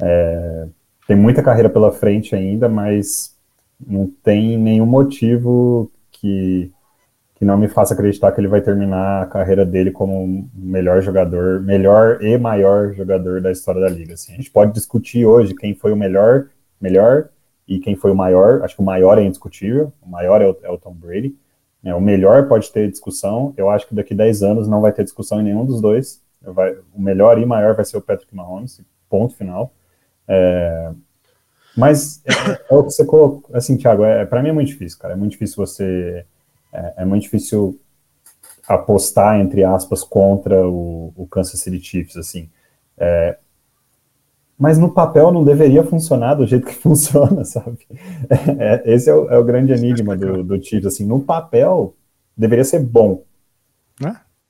Speaker 1: é, tem muita carreira pela frente ainda, mas não tem nenhum motivo que, que não me faça acreditar que ele vai terminar a carreira dele como melhor jogador, melhor e maior jogador da história da liga. Assim, a gente pode discutir hoje quem foi o melhor, melhor e quem foi o maior. Acho que o maior é indiscutível, o maior é o, é o Tom Brady. É, o melhor pode ter discussão. Eu acho que daqui 10 anos não vai ter discussão em nenhum dos dois. Vai, o melhor e maior vai ser o Patrick Mahomes, ponto final. É, mas é, é, o que você colocou, assim, Thiago, é, para mim é muito difícil, cara. É muito difícil você. É, é muito difícil apostar, entre aspas, contra o, o Kansas City Chiefs, assim. É, mas no papel não deveria funcionar do jeito que funciona, sabe? É, esse é o, é o, grande enigma do, do Chiefs, assim. No papel, deveria ser bom.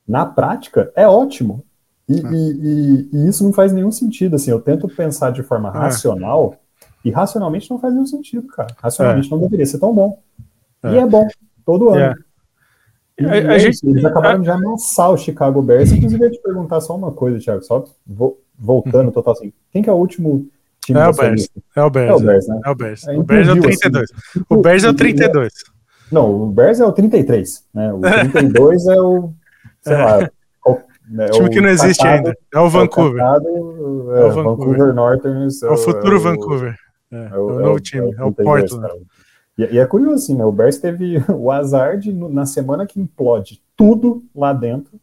Speaker 1: Na prática, é ótimo. E, e, e, e, isso não faz nenhum sentido, assim. Eu tento pensar de forma racional e racionalmente não faz nenhum sentido, cara. Racionalmente é. não deveria ser tão bom. É. E é bom, todo ano. É. A, a é gente, eles acabaram de amassar o Chicago Bears. Inclusive, eu ia te perguntar só uma coisa, Thiago, só voltando uhum. total assim. Quem que é o último time
Speaker 2: é o Bears. É o Bears. É o Bears, né? É o Bears. o Bears é o 32. Assim, o Bears é o 32.
Speaker 1: Não, o Bears é o 33, né? O 32 é o, sei lá,
Speaker 2: né, time que não existe ainda. É o Vancouver. É,
Speaker 1: o, é, é o Vancouver. Vancouver Northerners.
Speaker 2: É, é o futuro é Vancouver. É, é, o, novo time. É o, Portland.
Speaker 1: E, e, é curioso assim, né? O Bears teve o azar de, na semana que implode tudo lá dentro,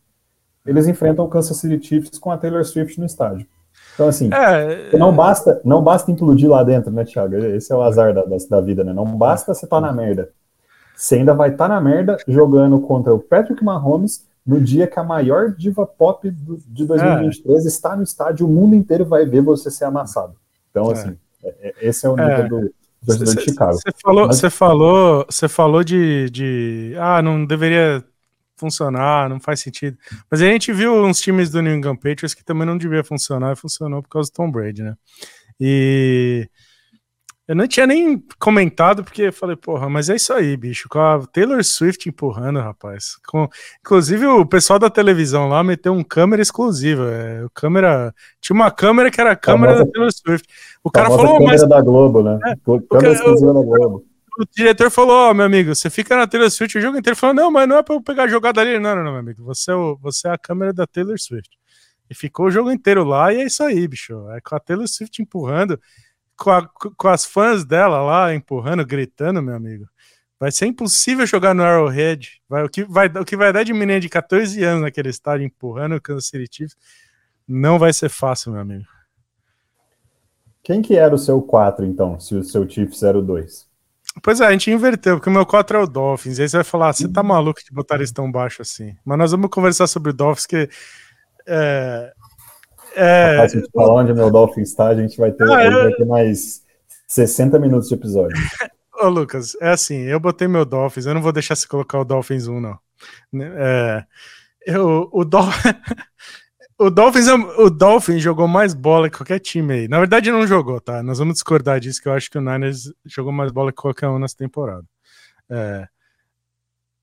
Speaker 1: eles enfrentam o Kansas City Chiefs com a Taylor Swift no estádio. Então, assim, é, não, basta, não basta implodir lá dentro, né, Thiago? Esse é o azar da, da, da vida, né? Não basta você estar tá na merda. Você ainda vai estar tá na merda jogando contra o Patrick Mahomes no dia que a maior diva pop do, de 2023 é. está no estádio, o mundo inteiro vai ver você ser amassado. Então, é. assim, é. esse é o nível é. Torcedor de Chicago.
Speaker 2: Você falou, Mas... você falou, você falou de, de, ah, não deveria funcionar, não faz sentido. Mas a gente viu uns times do New England Patriots que também não devia funcionar e funcionou por causa do Tom Brady, né? E eu não tinha nem comentado, porque falei, porra, mas é isso aí, bicho. Com a Taylor Swift empurrando, rapaz. Com... Inclusive, o pessoal da televisão lá meteu um câmera exclusiva. É, o câmera... Tinha uma câmera que era a câmera a da Taylor Swift. O cara falou,
Speaker 1: câmera
Speaker 2: mas.
Speaker 1: da Globo, né? É, câmera exclusiva da Globo.
Speaker 2: O diretor falou, ó, oh, meu amigo, você fica na Taylor Swift o jogo inteiro. Falou, não, mas não é pra eu pegar a jogada ali. Não, não, não, meu amigo. Você é, o... você é a câmera da Taylor Swift. E ficou o jogo inteiro lá, e é isso aí, bicho. É com a Taylor Swift empurrando com, a, com as fãs dela lá empurrando, gritando, meu amigo. Vai ser impossível jogar no Arrowhead. Vai, o, que vai, o que vai dar de menina de 14 anos naquele estádio empurrando o Kansas City Chiefs não vai ser fácil, meu amigo.
Speaker 1: Quem que era o seu 4, então, se o seu Chiefs era o 2?
Speaker 2: Pois é, a gente inverteu, porque o meu 4 é o Dolphins. Aí você vai falar, você tá maluco de botar eles tão baixo assim. Mas nós vamos conversar sobre o Dolphins, que é,
Speaker 1: é... Rapaz, se a gente falar onde meu Dolphin está, a gente vai ter, ah, eu... vai ter mais 60 minutos de episódio.
Speaker 2: Ô, Lucas, é assim, eu botei meu Dolphins, eu não vou deixar você colocar o Dolphins 1, não. É, eu, o, Dol... o, Dolphins, o Dolphins jogou mais bola que qualquer time aí. Na verdade, não jogou, tá? Nós vamos discordar disso, que eu acho que o Niners jogou mais bola que qualquer um nessa temporada. É,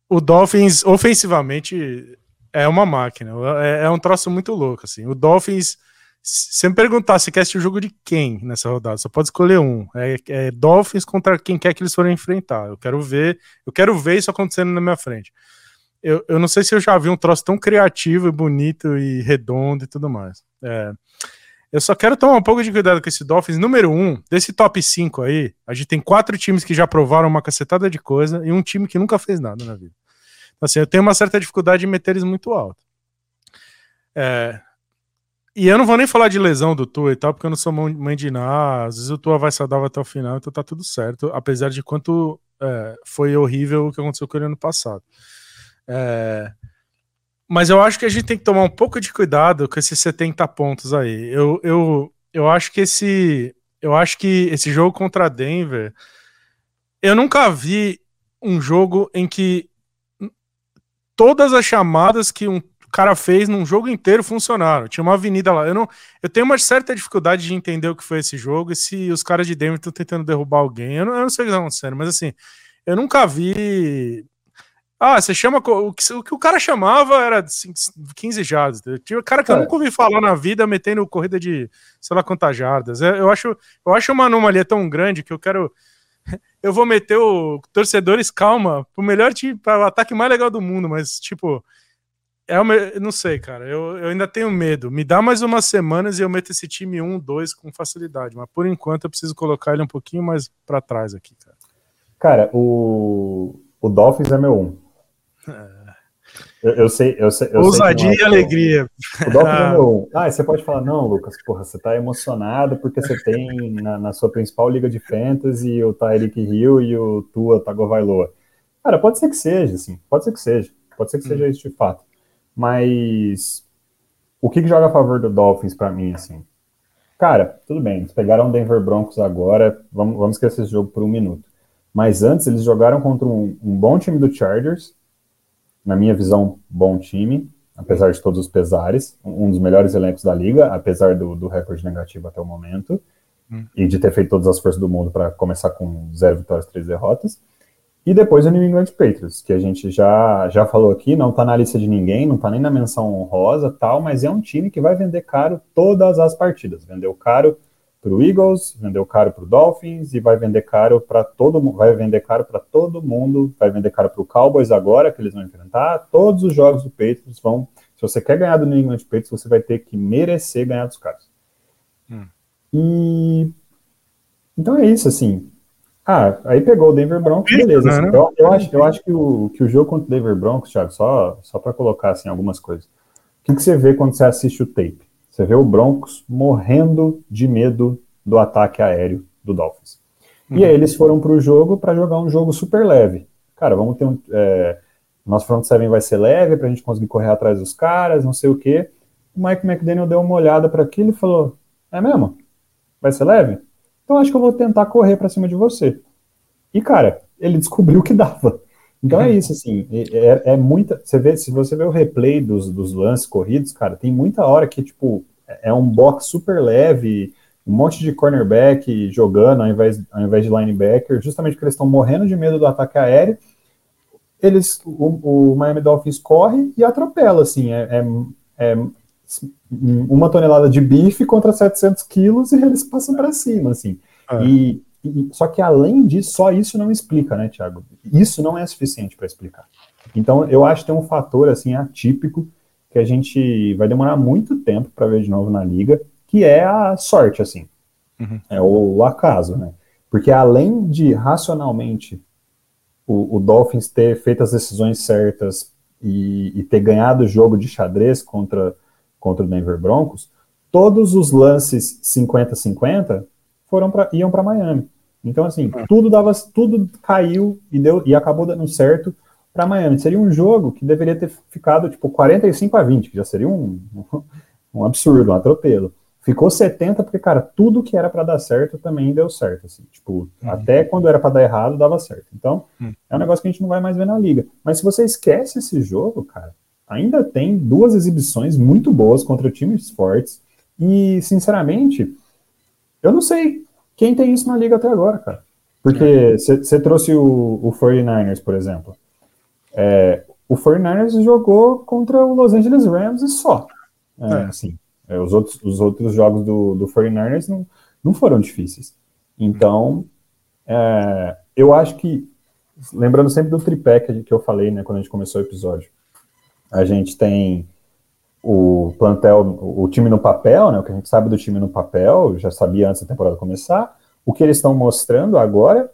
Speaker 2: o Dolphins, ofensivamente, é uma máquina. É, é, um troço muito louco, assim. O Dolphins. Se me perguntar se quer assistir o jogo de quem nessa rodada, só pode escolher um. É, é, Dolphins contra quem quer que eles forem enfrentar. Eu quero ver, eu quero ver isso acontecendo na minha frente. Eu, eu não sei se eu já vi um troço tão criativo e bonito e redondo e tudo mais. É, eu só quero tomar um pouco de cuidado com esse Dolphins. Número um, desse top 5 aí, a gente tem quatro times que já provaram uma cacetada de coisa e um time que nunca fez nada na vida. Então, assim, eu tenho uma certa dificuldade de meter eles muito alto. É, e eu não vou nem falar de lesão do Tua e tal, porque eu não sou mãe de nada. Às vezes o Tua vai saudável até o final, então tá tudo certo. Apesar de quanto é, foi horrível o que aconteceu com ele ano passado. É, mas eu acho que a gente tem que tomar um pouco de cuidado com esses 70 pontos aí. Eu, eu, eu acho que esse. Eu acho que esse jogo contra Denver. Eu nunca vi um jogo em que todas as chamadas que um cara fez num jogo inteiro funcionaram. Tinha uma avenida lá. Eu, não, eu tenho uma certa dificuldade de entender o que foi esse jogo e se os caras de Denver estão tentando derrubar alguém. Eu não, eu não sei o que está acontecendo, mas assim, eu nunca vi ah, você chama. O que, o que o cara chamava era 15 jardas. Tinha cara que eu nunca ouvi falar na vida metendo corrida de sei lá quantas jardas. É, eu acho, eu acho uma anomalia tão grande que eu quero. Eu vou meter o torcedores calma pro melhor time, para o ataque mais legal do mundo, mas tipo. É uma, não sei, cara. Eu, eu ainda tenho medo. Me dá mais umas semanas e eu meto esse time 1, 2 com facilidade. Mas por enquanto eu preciso colocar ele um pouquinho mais para trás aqui, cara.
Speaker 1: Cara, o, o Dolphins é meu 1. Eu, eu, sei, eu sei. Eu
Speaker 2: Ousadia sei é e alegria.
Speaker 1: O Dolphins é meu. Ah, você pode falar, não, Lucas, porra, você tá emocionado porque você tem na, na sua principal liga de fantasy o Tyreek Hill e o Tua Tagovailoa. Cara, pode ser que seja, assim, pode ser que seja. Pode ser que seja hum. isso de fato. Mas o que, que joga a favor do Dolphins para mim, assim? Cara, tudo bem, eles pegaram o Denver Broncos agora, vamos, vamos esquecer esse jogo por um minuto. Mas antes eles jogaram contra um, um bom time do Chargers, na minha visão, bom time, apesar de todos os pesares, um dos melhores elencos da liga, apesar do, do recorde negativo até o momento, hum. e de ter feito todas as forças do mundo para começar com zero vitórias, três derrotas. E depois o New England Patriots, que a gente já, já falou aqui, não está na lista de ninguém, não está nem na menção honrosa tal, mas é um time que vai vender caro todas as partidas. Vendeu caro para o Eagles, vendeu caro para o Dolphins e vai vender caro para todo mundo, vai vender caro para todo mundo, vai vender caro para o Cowboys agora que eles vão enfrentar. Todos os jogos do Patriots vão. Se você quer ganhar do New England Patriots, você vai ter que merecer ganhar dos caras. Hum. E então é isso assim. Ah, aí pegou o Denver Broncos, beleza. Assim, eu, eu, acho, eu acho que o, que o jogo contra o Denver Broncos, Thiago, só, só para colocar assim, algumas coisas. O que, que você vê quando você assiste o tape? Você vê o Broncos morrendo de medo do ataque aéreo do Dolphins. Uhum. E aí eles foram para o jogo para jogar um jogo super leve. Cara, vamos ter um. É, nosso front seven vai ser leve para a gente conseguir correr atrás dos caras, não sei o quê. O Mike McDaniel deu uma olhada para aquilo e falou: É mesmo? Vai ser leve? Então acho que eu vou tentar correr para cima de você. E cara, ele descobriu que dava. Então é isso, assim, é, é, muita. Você vê, se você vê o replay dos, dos lances corridos, cara, tem muita hora que, tipo, é um box super leve, um monte de cornerback jogando ao invés, ao invés de linebacker, justamente porque eles estão morrendo de medo do ataque aéreo. Eles, o, o Miami Dolphins corre e atropela, assim, é, é, é uma tonelada de bife contra 700 quilos e eles passam para cima, assim. É. E e, só que além disso, só isso não explica, né, Tiago? Isso não é suficiente para explicar. Então, eu acho que tem um fator assim atípico que a gente vai demorar muito tempo para ver de novo na liga, que é a sorte, assim, uhum. é o, o, acaso, né? Porque além de racionalmente o, o, Dolphins ter feito as decisões certas e, e ter ganhado o jogo de xadrez contra, contra o Denver Broncos, todos os lances 50-50 foram pra, iam para Miami. Então, assim, é. tudo dava, tudo caiu e deu e acabou dando certo para Miami. Seria um jogo que deveria ter ficado tipo 45 a 20, que já seria um, um absurdo, um atropelo. Ficou 70 porque, cara, tudo que era para dar certo também deu certo, assim, tipo, uhum. até quando era para dar errado, dava certo. Então, uhum. é um negócio que a gente não vai mais ver na liga. Mas se você esquece esse jogo, cara, ainda tem duas exibições muito boas contra times fortes e, sinceramente, eu não sei quem tem isso na liga até agora, cara. Porque você é. trouxe o, o 49ers, por exemplo. É, o o 49ers jogou contra o Los Angeles Rams e só. É, é. Assim, é, os, outros, os outros jogos do, do 49ers não, não foram difíceis. Então, é, eu acho que, lembrando sempre do tripé que, que eu falei né, quando a gente começou o episódio, a gente tem o plantel, o time no papel, né, o que a gente sabe do time no papel, já sabia antes da temporada começar, o que eles estão mostrando agora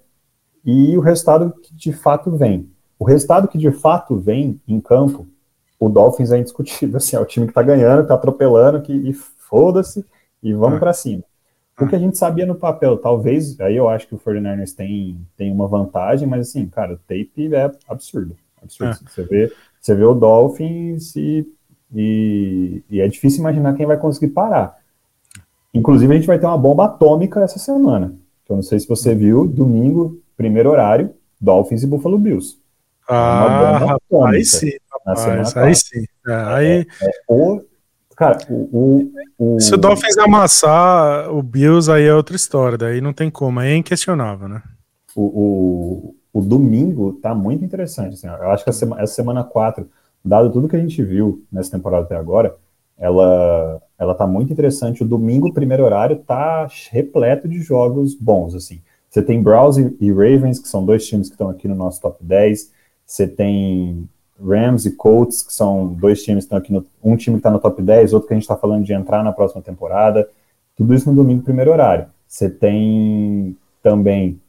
Speaker 1: e o resultado que de fato vem. O resultado que de fato vem em campo, o Dolphins é indiscutível, assim, é o time que tá ganhando, tá atropelando, que e foda-se, e vamos é. para cima. O que a gente sabia no papel, talvez, aí eu acho que o 49ers tem, tem uma vantagem, mas assim, cara, o tape é absurdo. absurdo. É. Você, vê, você vê o Dolphins e, e, e, é difícil imaginar quem vai conseguir parar. Inclusive, a gente vai ter uma bomba atômica essa semana. Que eu não sei se você viu, domingo, primeiro horário, Dolphins e Buffalo Bills.
Speaker 2: É ah, aí sim, rapaz, aí sim. É, aí... É, é,
Speaker 1: o, cara, o, o, o,
Speaker 2: Se o Dolphins amassar o Bills, aí é outra história, daí não tem como, aí é inquestionável, né?
Speaker 1: O, o, domingo tá muito interessante, assim, eu acho que essa semana, essa semana 4, dado tudo que a gente viu nessa temporada até agora, ela, ela tá muito interessante. O domingo, primeiro horário, tá repleto de jogos bons, assim. Você tem Browns e Ravens, que são dois times que estão aqui no nosso top 10. Você tem Rams e Colts, que são dois times que estão aqui no. Um time que está no top 10, outro que a gente está falando de entrar na próxima temporada. Tudo isso no domingo, primeiro horário. Você tem também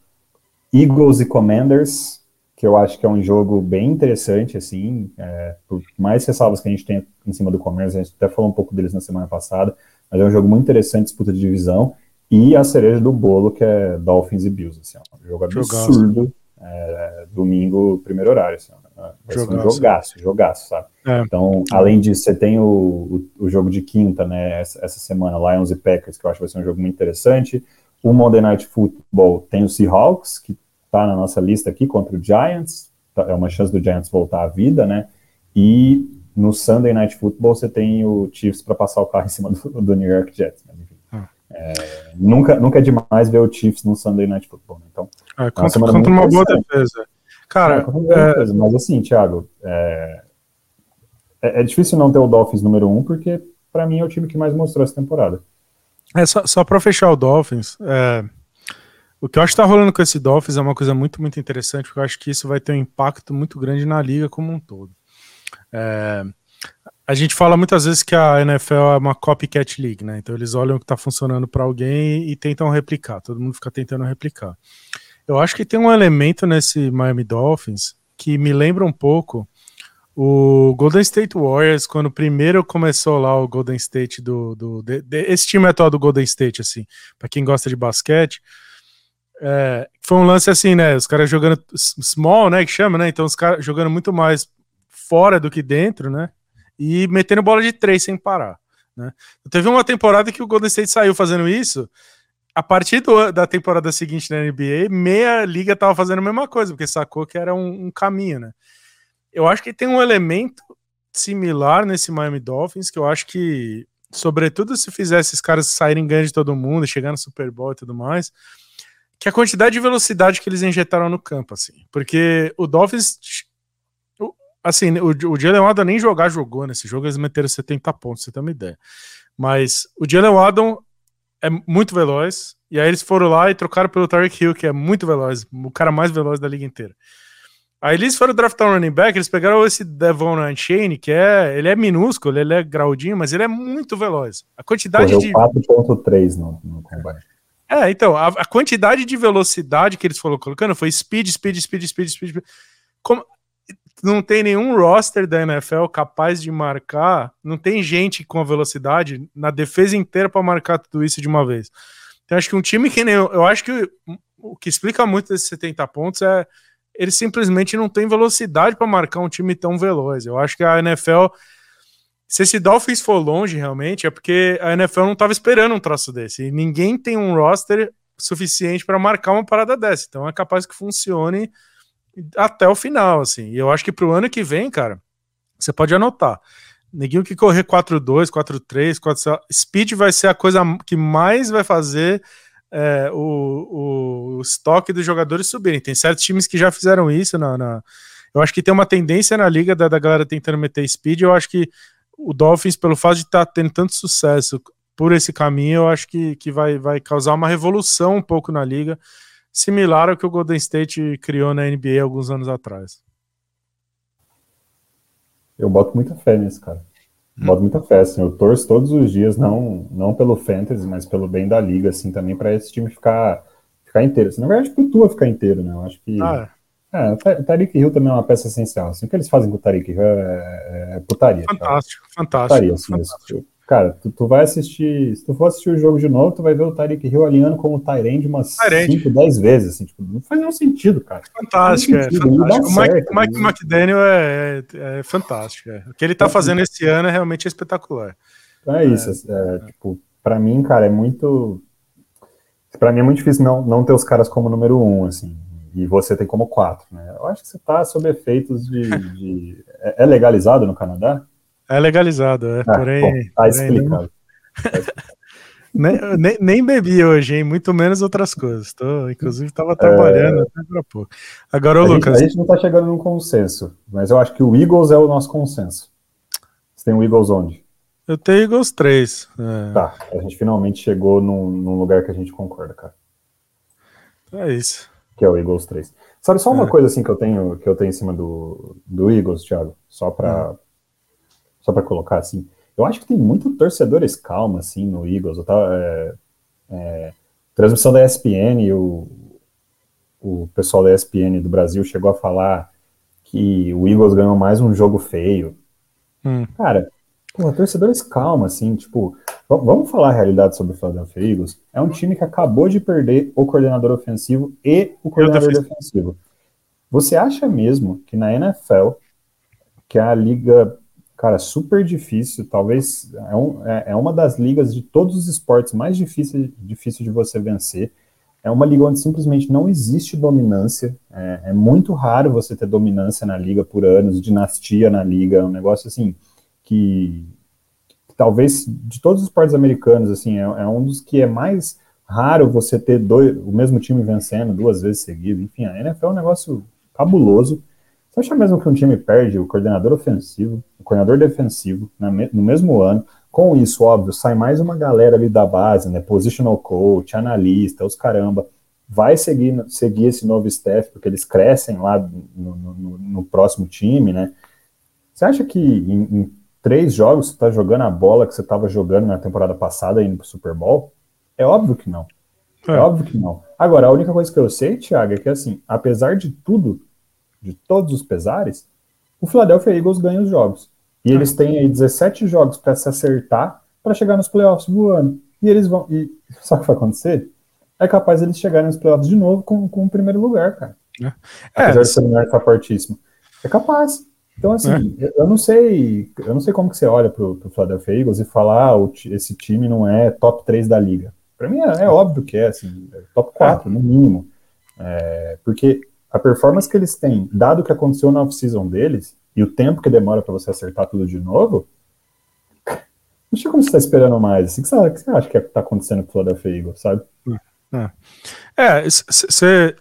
Speaker 1: Eagles e Commanders, que eu acho que é um jogo bem interessante, assim, é, por mais ressalvas que a gente tem em cima do Commanders, a gente até falou um pouco deles na semana passada, mas é um jogo muito interessante, disputa de divisão, e a cereja do bolo, que é Dolphins e Bills, assim, é um jogo absurdo, é, domingo, primeiro horário. Assim, vai jogaço. ser um jogaço, jogaço, sabe? É. Então, além disso, você tem o, o, o, jogo de quinta, né, essa, essa, semana, Lions e Packers, que eu acho que vai ser um jogo muito interessante. O Monday Night Football tem o Seahawks, que tá na nossa lista aqui, contra o Giants, tá, é uma chance do Giants voltar à vida, né? E no Sunday Night Football você tem o Chiefs para passar o carro em cima do, do New York Jets. Né? É, nunca, nunca é demais ver o Chiefs no Sunday Night Football. Né? Então,
Speaker 2: é, contra, contra uma boa defesa. Cara,
Speaker 1: é, é... mas assim, Thiago, é, é, é, difícil não ter o Dolphins número um, porque para mim é o time que mais mostrou essa temporada.
Speaker 2: É, só, só para fechar o Dolphins, é, o que eu acho que tá rolando com esse Dolphins é uma coisa muito, muito interessante, porque eu acho que isso vai ter um impacto muito grande na liga como um todo. É, a gente fala muitas vezes que a NFL é uma copycat league, né? Então eles olham o que está funcionando para alguém e tentam replicar. Todo mundo fica tentando replicar. Eu acho que tem um elemento nesse Miami Dolphins que me lembra um pouco o Golden State Warriors, quando primeiro começou lá o Golden State do. do de, de, esse time atual do Golden State, assim, para quem gosta de basquete. É, foi um lance assim, né? Os caras jogando small, né? Que chama, né? Então os caras jogando muito mais fora do que dentro, né? e metendo bola de três sem parar. Né? Teve uma temporada que o Golden State saiu fazendo isso. A partir do, da temporada seguinte na NBA, meia liga tava fazendo a mesma coisa, porque sacou que era um, um caminho, né? Eu acho que tem um elemento similar nesse Miami Dolphins, que eu acho que, sobretudo se fizesse esses caras saírem ganhando de todo mundo, chegar no Super Bowl e tudo mais, que a quantidade de velocidade que eles injetaram no campo, assim. Porque o Dolphins Assim, o, o Jalen Waddle nem jogar jogou nesse jogo, eles meteram 70 pontos, você tem uma ideia. Mas o Jalen Waddle é muito veloz, e aí eles foram lá e trocaram pelo Tarek Hill, que é muito veloz, o cara mais veloz da liga inteira. Aí eles foram draftar um running back, eles pegaram esse Devon Unchained, que é, ele é minúsculo, ele é graudinho, mas ele é muito veloz. A quantidade Correu de
Speaker 1: 4.3 no, no combate.
Speaker 2: É, então, a, a, quantidade de velocidade que eles foram colocando foi speed, speed, speed, speed, speed. speed. Como, não tem nenhum roster da NFL capaz de marcar, não tem gente com a velocidade na defesa inteira para marcar tudo isso de uma vez. Então acho que um time que nem eu, acho que o que explica muito desses 70 pontos é ele simplesmente não tem velocidade para marcar um time tão veloz. Eu acho que a NFL se esse Dolphins for longe realmente é porque a NFL não estava esperando um troço desse. E ninguém tem um roster suficiente para marcar uma parada dessa. Então é capaz que funcione até o final, assim. E eu acho que pro ano que vem, cara, você pode anotar. Neguinho que correr 4-2, 4-3, 4 Speed vai ser a coisa que mais vai fazer é, o, o, estoque dos jogadores subirem. Tem certos times que já fizeram isso na, na, eu acho que tem uma tendência na liga da, da galera tentando meter speed. Eu acho que o Dolphins, pelo fato de estar tá tendo tanto sucesso por esse caminho, eu acho que, que vai, vai causar uma revolução um pouco na liga, similar ao que o Golden State criou na NBA alguns anos atrás.
Speaker 1: Eu boto muita fé nisso, cara. Hum. Boto muita fé, assim, eu torço todos os dias, não, não pelo fantasy, mas pelo bem da liga, assim, também para esse time ficar, ficar inteiro. Assim, na verdade, pro Tua ficar inteiro, né? Eu acho que. Ah, é. É, o Tariq Hill também é uma peça essencial. Assim, o que eles fazem com o Tariq Hill é, é, é putaria.
Speaker 2: Fantástico, cara. fantástico. Putaria, assim,
Speaker 1: fantástico. Cara, tu, tu, vai assistir. Se tu for assistir o jogo de novo, tu vai ver o Tariq Hill alinhando como Tyrande umas 5, 10 vezes. Assim, tipo, não faz nenhum sentido, cara.
Speaker 2: Fantástico, é. Fantástico. O Mike, certo, Mike né? McDaniel é, é, é, fantástico. É. O que ele tá fazendo esse ano é realmente espetacular.
Speaker 1: Então é isso. É, tipo, pra mim, cara, é muito. Pra mim é muito difícil não, não ter os caras como número um, assim e você tem como quatro, né? Eu acho que você está sob efeitos de, de, É legalizado no Canadá?
Speaker 2: É legalizado, é. Ah, porém. Bom,
Speaker 1: tá explicado.
Speaker 2: nem, nem, nem, bebi hoje, hein? Muito menos outras coisas. Tô, inclusive, estava trabalhando é... até para pouco. Agora, o Lucas.
Speaker 1: Gente, a gente não está chegando num consenso, mas eu acho que o Eagles é o nosso consenso. Você tem o Eagles onde?
Speaker 2: Eu tenho Eagles 3.
Speaker 1: É... Tá, a gente finalmente chegou num, num lugar que a gente concorda, cara.
Speaker 2: É isso
Speaker 1: que é o Eagles 3. Sabe só uma é. coisa assim que eu tenho que eu tenho em cima do, do Eagles, Thiago, só para é. só para colocar assim. Eu acho que tem muito torcedores calma assim no Eagles. Eu tava, é, é, transmissão da ESPN, o, o pessoal da ESPN do Brasil chegou a falar que o Eagles ganhou mais um jogo feio. Hum. Cara, Pô, torcedores calma, assim, tipo, vamos falar a realidade sobre o Philadelphia Eagles. É um time que acabou de perder o coordenador ofensivo e o coordenador defensivo. Você acha mesmo que na NFL, que é a liga, cara, super difícil, talvez é, um, é, é uma das ligas de todos os esportes mais difíceis difícil de você vencer. É uma liga onde simplesmente não existe dominância. É, é muito raro você ter dominância na liga por anos, dinastia na liga, é um negócio assim que talvez de todos os esportes americanos, assim, é, é, um dos que é mais raro você ter dois, o mesmo time vencendo duas vezes seguidas. Enfim, a NFL é um negócio cabuloso. Você acha mesmo que um time perde o coordenador ofensivo, o coordenador defensivo na, no mesmo ano? Com isso, óbvio, sai mais uma galera ali da base, né? Positional coach, analista, os caramba. Vai seguir, seguir esse novo staff, porque eles crescem lá no, no, no próximo time, né? Você acha que em, em três jogos você está jogando a bola que você estava jogando na temporada passada indo para o Super Bowl? É óbvio que não. É. é. óbvio que não. Agora, a única coisa que eu sei, Thiago, é que assim, apesar de tudo, de todos os pesares, o Philadelphia Eagles ganha os jogos. E é. eles têm aí 17 jogos para se acertar para chegar nos playoffs voando. E eles vão. E sabe o que vai acontecer? É capaz eles chegarem nos playoffs de novo com, com o primeiro lugar, cara. É. Apesar de ser um tá fortíssimo. É capaz. Então, assim, é. eu não sei, eu não sei como que você olha pro, pro Philadelphia Eagles e falar ah, esse time não é top 3 da liga. Para mim é, é, óbvio que é, assim, é top 4, é. no mínimo. É, porque a performance que eles têm, dado o que aconteceu na off-season deles, e o tempo que demora para você acertar tudo de novo, não sei como você está esperando mais. Assim, o que, você, o acha que está acontecendo com o Philadelphia Eagles, sabe?
Speaker 2: É, você,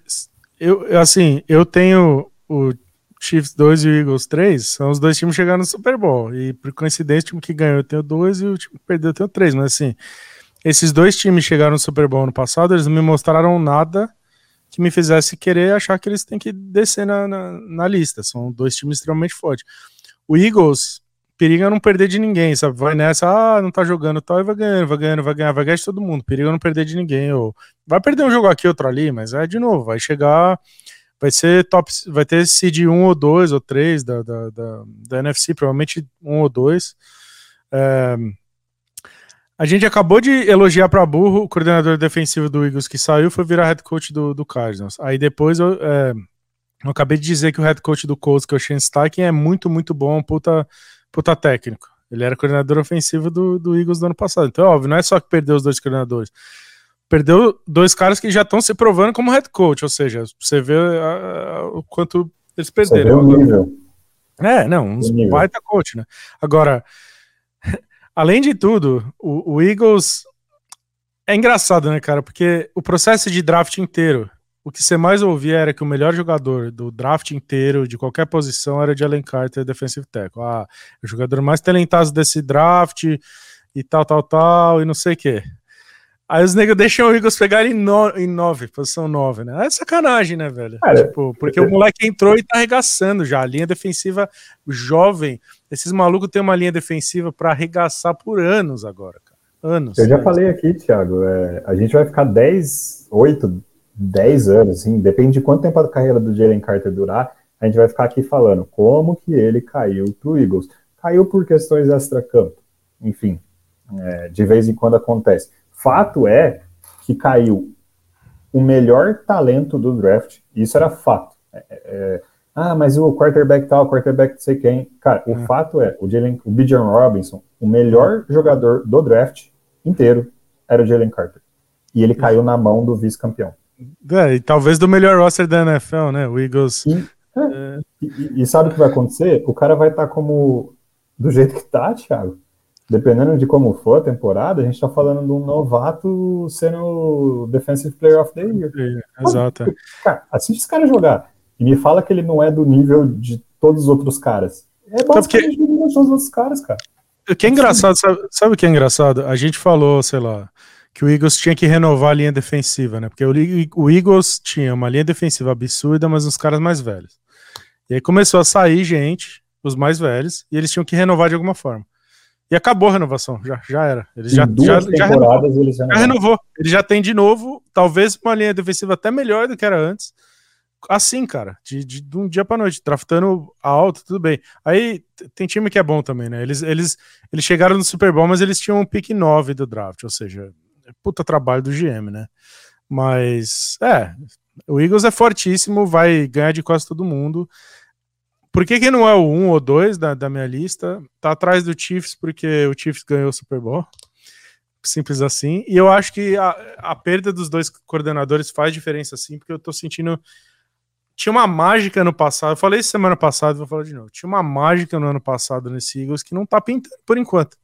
Speaker 2: eu, assim, eu tenho o Chiefs 2 e o Eagles 3 são os dois times que chegaram no Super Bowl. E por coincidência, o time que ganhou tem o 2 e o time que perdeu tem o 3. Mas assim, esses dois times chegaram no Super Bowl no passado, eles não me mostraram nada que me fizesse querer achar que eles têm que descer na, na, na lista. São dois times extremamente fortes. O Eagles periga não perder de ninguém, sabe? Vai nessa, ah, não tá jogando tal, e vai ganhando, vai ganhando, vai ganhar, vai ganhar de todo mundo. Periga não perder de ninguém. Ou vai perder um jogo aqui, outro ali, mas é de novo, vai chegar vai ser top, vai ter seed 1 ou 2 ou 3 da, da, da, da NFC, provavelmente 1 ou 2. É, a gente acabou de elogiar para burro o coordenador defensivo do Eagles que saiu, foi virar head coach do, do Cardinals. Aí depois eu, é, eu acabei de dizer que o head coach do Colts, que é o Shane Steichen, é muito, muito bom, puta, puta técnico. Ele era coordenador ofensivo do, do Eagles do ano passado. Então, óbvio, não é só que perdeu os dois coordenadores perdeu dois caras que já estão se provando como head coach, ou seja, você vê o quanto eles perderam.
Speaker 1: Você vê o nível.
Speaker 2: É, não, uns baita coach, né? Agora, além de tudo, o, o, Eagles é engraçado, né, cara? Porque o processo de draft inteiro, o que você mais ouvia era que o melhor jogador do draft inteiro, de qualquer posição, era Jalen Carter, defensive tackle. Ah, o jogador mais talentoso desse draft e tal, tal, tal, e não sei o quê. Aí os negros deixam o Eagles pegar em, no, em nove, posição nove, né? É sacanagem, né, velho? Cara, tipo, porque o moleque entrou e tá arregaçando já. A linha defensiva jovem. Esses malucos têm uma linha defensiva para arregaçar por anos agora, cara. Anos.
Speaker 1: Eu já falei aqui, Thiago, é, a gente vai ficar 10, 8, 10 anos, assim, depende de quanto tempo a carreira do Jalen Carter durar, a gente vai ficar aqui falando como que ele caiu pro Eagles. Caiu por questões extra-campo. Enfim, é, de vez em quando acontece. Fato é que caiu o melhor talento do draft, isso era fato. É, é, é ah, mas o quarterback tal, o quarterback não sei quem. Cara, o é. fato é, o, Jalen, o Bijan Robinson, o melhor jogador do draft inteiro era o Jalen Carter. E ele caiu na mão do vice-campeão.
Speaker 2: É, e talvez do melhor roster da NFL, né? O Eagles.
Speaker 1: E, é, e, e sabe o que vai acontecer? O cara vai estar tá como. Do jeito que tá, Thiago dependendo de como for a temporada, a gente está falando de um novato sendo Defensive Player of the Year.
Speaker 2: Exato.
Speaker 1: Cara, assiste esse cara jogar e me fala que ele não é do nível de todos os outros caras. É basicamente do nível de todos os outros caras, cara.
Speaker 2: O que é engraçado, sabe, sabe o que é engraçado? A gente falou, sei lá, que o Eagles tinha que renovar a linha defensiva, né? Porque o, o Eagles tinha uma linha defensiva absurda, mas uns caras mais velhos. E aí começou a sair gente, os mais velhos, e eles tinham que renovar de alguma forma. E acabou a renovação, já, já era. Eles já, já, já, renovou. Eles já, renovou. Ele já tem de novo, talvez uma linha defensiva até melhor do que era antes. Assim, cara, de, de, de um dia para noite, draftando alto, tudo bem. Aí tem time que é bom também, né? Eles, eles, eles chegaram no Super Bowl, mas eles tinham um pick 9 do draft, ou seja, é puta trabalho do GM, né? Mas, é, o Eagles é fortíssimo, vai ganhar de quase todo mundo. Por que, que não é o 1 ou 2 da, da minha lista? Tá atrás do Chiefs porque o Chiefs ganhou o Super Bowl. Simples assim. E eu acho que a, a perda dos dois coordenadores faz diferença sim, porque eu tô sentindo. Tinha uma mágica no passado. Eu falei semana passada, vou falar de novo. Tinha uma mágica no ano passado nesse Eagles que não tá pintando por enquanto.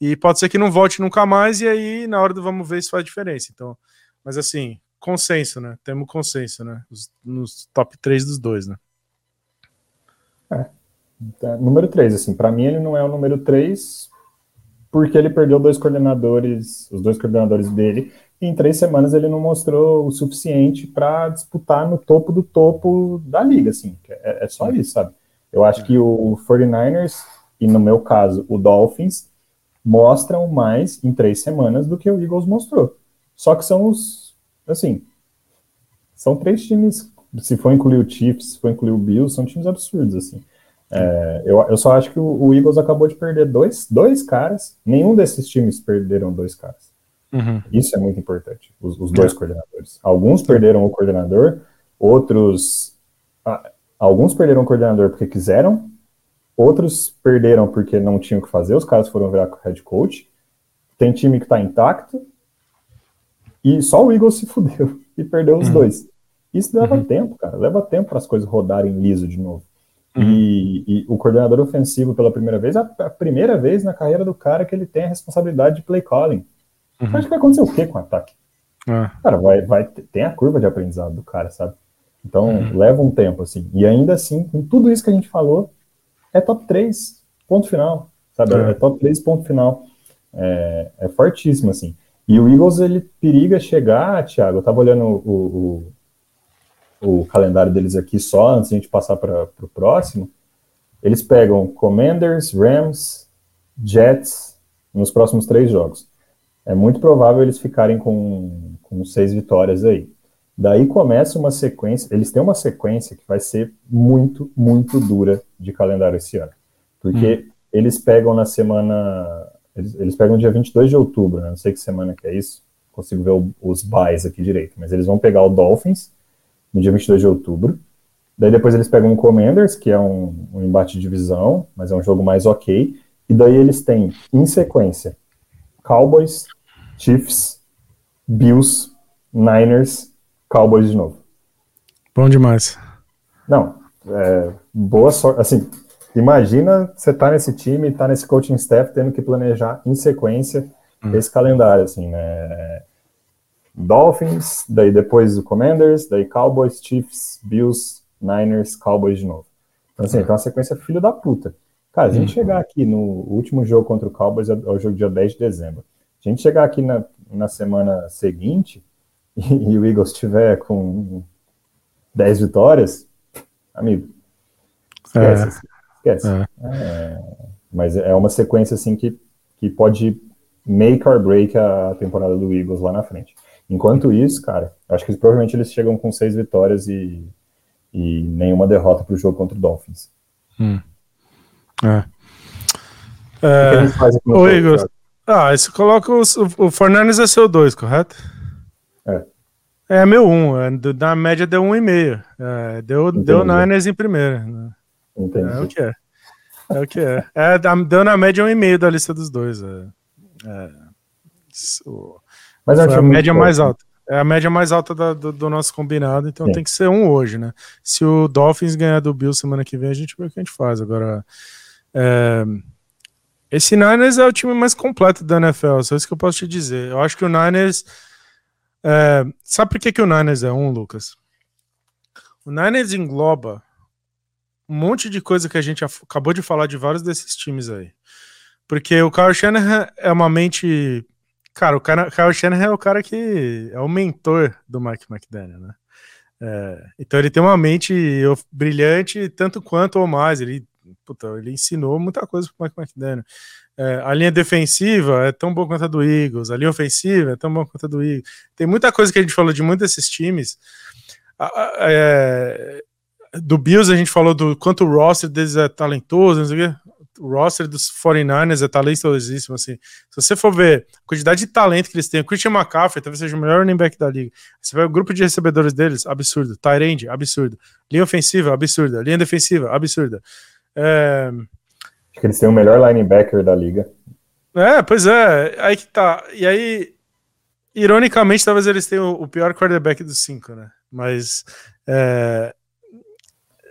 Speaker 2: E pode ser que não volte nunca mais, e aí na hora do vamos ver isso faz diferença. Então, mas assim, consenso, né? Temos consenso, né? Os, nos top 3 dos dois, né?
Speaker 1: É. Então, número 3, assim, para mim ele não é o número 3 porque ele perdeu dois coordenadores, os dois coordenadores dele, e em três semanas ele não mostrou o suficiente para disputar no topo do topo da liga, assim, é, é só isso, sabe? Eu acho que o 49ers, e no meu caso, o Dolphins, mostram mais em três semanas do que o Eagles mostrou. Só que são os, assim, são três times se for incluir o Chiefs, se for incluir o Bills, são times absurdos, assim. É, eu, eu só acho que o, o, Eagles acabou de perder dois, dois caras, nenhum desses times perderam dois caras. Uhum. Isso é muito importante, os, os dois é. coordenadores. Alguns perderam o coordenador, outros. Ah, alguns perderam o coordenador porque quiseram, outros perderam porque não tinham o que fazer, os caras foram virar head coach. Tem time que está intacto, e só o Eagles se fudeu e perdeu os uhum. dois. Isso leva uhum. tempo, cara. Leva tempo para as coisas rodarem liso de novo. Uhum. E, e, o coordenador ofensivo, pela primeira vez, é a, primeira vez na carreira do cara que ele tem a responsabilidade de play calling. Uhum. Acho que vai acontecer o quê com o ataque? É. Cara, vai, vai, tem a curva de aprendizado do cara, sabe? Então, uhum. leva um tempo, assim. E ainda assim, com tudo isso que a gente falou, é top 3, ponto final, sabe? É, é top 3, ponto final. É, é fortíssimo, assim. E o Eagles, ele periga chegar, Thiago, eu tava olhando o, o o calendário deles aqui só, antes de a gente passar para o próximo, eles pegam Commanders, Rams, Jets nos próximos três jogos. É muito provável eles ficarem com, com seis vitórias aí. Daí começa uma sequência, eles têm uma sequência que vai ser muito, muito dura de calendário esse ano. Porque hum. eles pegam na semana. Eles, eles pegam dia 22 de outubro, né? não sei que semana que é isso, consigo ver o, os buys aqui direito, mas eles vão pegar o Dolphins, no dia 22 de outubro. Daí depois eles pegam o Commanders, que é um, um embate de divisão, mas é um jogo mais ok. E daí eles têm, em sequência, Cowboys, Chiefs, Bills, Niners, Cowboys de novo.
Speaker 2: Bom demais.
Speaker 1: Não, é, boa sorte. Assim, imagina você tá nesse time, tá nesse coaching staff, tendo que planejar em sequência hum. esse calendário, assim, né? Dolphins, daí depois o Commanders, daí Cowboys, Chiefs, Bills, Niners, Cowboys de novo. Então, assim, então é uma sequência filho da puta. Cara, a gente chegar aqui no último jogo contra o Cowboys, é o jogo dia 10 de dezembro. A gente chegar aqui na, na semana seguinte e, e o Eagles tiver com 10 vitórias, amigo, esquece. É. Esquece. É. É, mas é uma sequência assim que, que pode make or break a temporada do Eagles lá na frente. Enquanto isso, cara, acho que provavelmente eles chegam com seis vitórias e, e nenhuma derrota para o jogo contra o Dolphins.
Speaker 2: Hum. É. É... O Eagles. Ah, você coloca o, o Fernandes é seu 2, correto?
Speaker 1: É.
Speaker 2: É meu 1, um, é, na média deu 1,5. É, deu, deu Niners em primeiro. Né?
Speaker 1: Entendi.
Speaker 2: É o que é. É o que é. é deu na média 1,5 da lista dos dois. É. É, Mas é a média mais alta. É a média mais alta da, do, do, nosso combinado, então Sim. tem que ser um hoje, né? Se o Dolphins ganhar do Bill semana que vem, a gente vê o que a gente faz. Agora, é, esse Niners é o time mais completo da NFL, só isso que eu posso te dizer. Eu acho que o Niners. É, sabe por que, que o Niners é um, Lucas? O Niners engloba um monte de coisa que a gente acabou de falar de vários desses times aí. Porque o Kyle Shanahan é uma mente. Cara, o Kyle Shanahan é o cara que é o mentor do Mike McDaniel, né? É, então ele tem uma mente brilhante, tanto quanto ou mais. Ele, puta, ele ensinou muita coisa pro Mike McDaniel. É, a linha defensiva é tão boa quanto a do Eagles, a linha ofensiva é tão boa quanto a do Eagles. Tem muita coisa que a gente falou de muitos desses times. É, do Bills a gente falou do quanto o roster deles é talentoso, não sei o quê o roster dos 49ers é talentosíssimo, assim. Se você for ver a quantidade de talento que eles têm, o Christian McCaffrey talvez seja o melhor running back da liga. Você vê o grupo de recebedores deles, absurdo. Tyrande, absurdo. Linha ofensiva, absurda. Linha defensiva, absurda. É...
Speaker 1: Acho que eles têm o melhor linebacker da liga.
Speaker 2: É, pois é. Aí que tá. E aí, ironicamente, talvez eles tenham o pior quarterback dos cinco, né? Mas. É...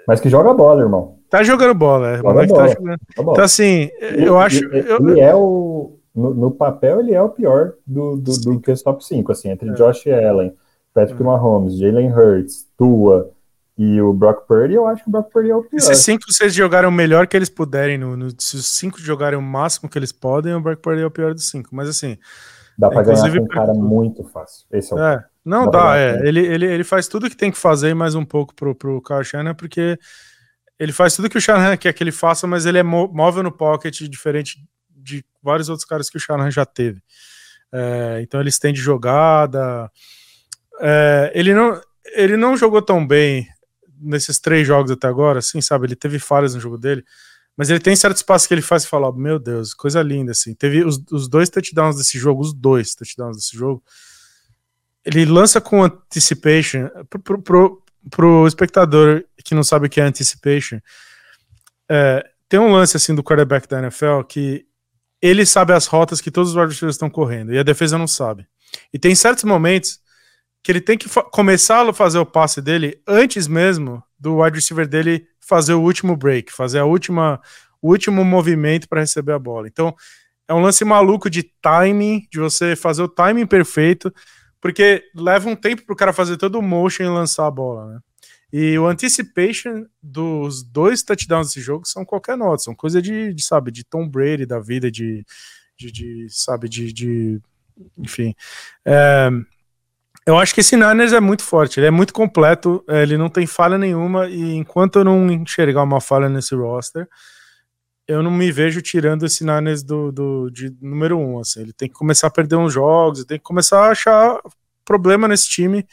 Speaker 1: Mas que joga bola, irmão.
Speaker 2: Tá jogando bola, é. Joga bola. Tá jogando. Tá então, assim, ele, eu acho.
Speaker 1: Ele, ele é o. No, no, papel, ele é o pior do, do, do que os top 5, assim, entre é. Josh Allen, Patrick é. Mahomes, Jalen Hurts, Tua e o Brock Purdy, eu acho que o Brock Purdy é o pior.
Speaker 2: Esses cinco, vocês jogaram o melhor que eles puderem, no, no, se os cinco jogarem o máximo que eles podem, o Brock Purdy é o pior dos cinco. Mas assim.
Speaker 1: Dá pra ganhar com um cara muito fácil. Esse é o.
Speaker 2: É, não dá, dá é. Ele, ele, ele faz tudo que tem que fazer mais um pouco pro, pro Kyle Shanahan, porque ele faz tudo que o Shanahan quer que ele faça, mas ele é móvel no pocket, diferente de vários outros caras que o Shanahan já teve. É, então ele estende jogada. É, ele, não, ele não jogou tão bem nesses três jogos até agora, assim, sabe? Ele teve falhas no jogo dele, mas ele tem certos passos que ele faz e fala: Meu Deus, coisa linda, assim. Teve os, os dois touchdowns desse jogo, os dois touchdowns desse jogo. Ele lança com anticipation. Pro, pro, espectador que não sabe o que é anticipation, é, tem um lance assim do quarterback da NFL que ele sabe as rotas que todos os wide receivers estão correndo e a defesa não sabe. E tem certos momentos que ele tem que começar a fazer o passe dele antes mesmo do wide receiver dele fazer o último break, fazer a última, o último movimento para receber a bola. Então, é um lance maluco de timing, de você fazer o timing perfeito porque leva um tempo para o cara fazer todo o motion e lançar a bola, né? E o anticipation dos dois touchdowns desse jogo são qualquer nota, são coisa de, de, sabe, de Tom Brady da vida, de, de, de sabe, de, de enfim. É, eu acho que esse Niners é muito forte, ele é muito completo, é, ele não tem falha nenhuma, e enquanto eu não enxergar uma falha nesse roster, eu não me vejo tirando esse Niners do, do, de número um. Assim. Ele tem que começar a perder uns jogos, tem que começar a achar problema nesse time,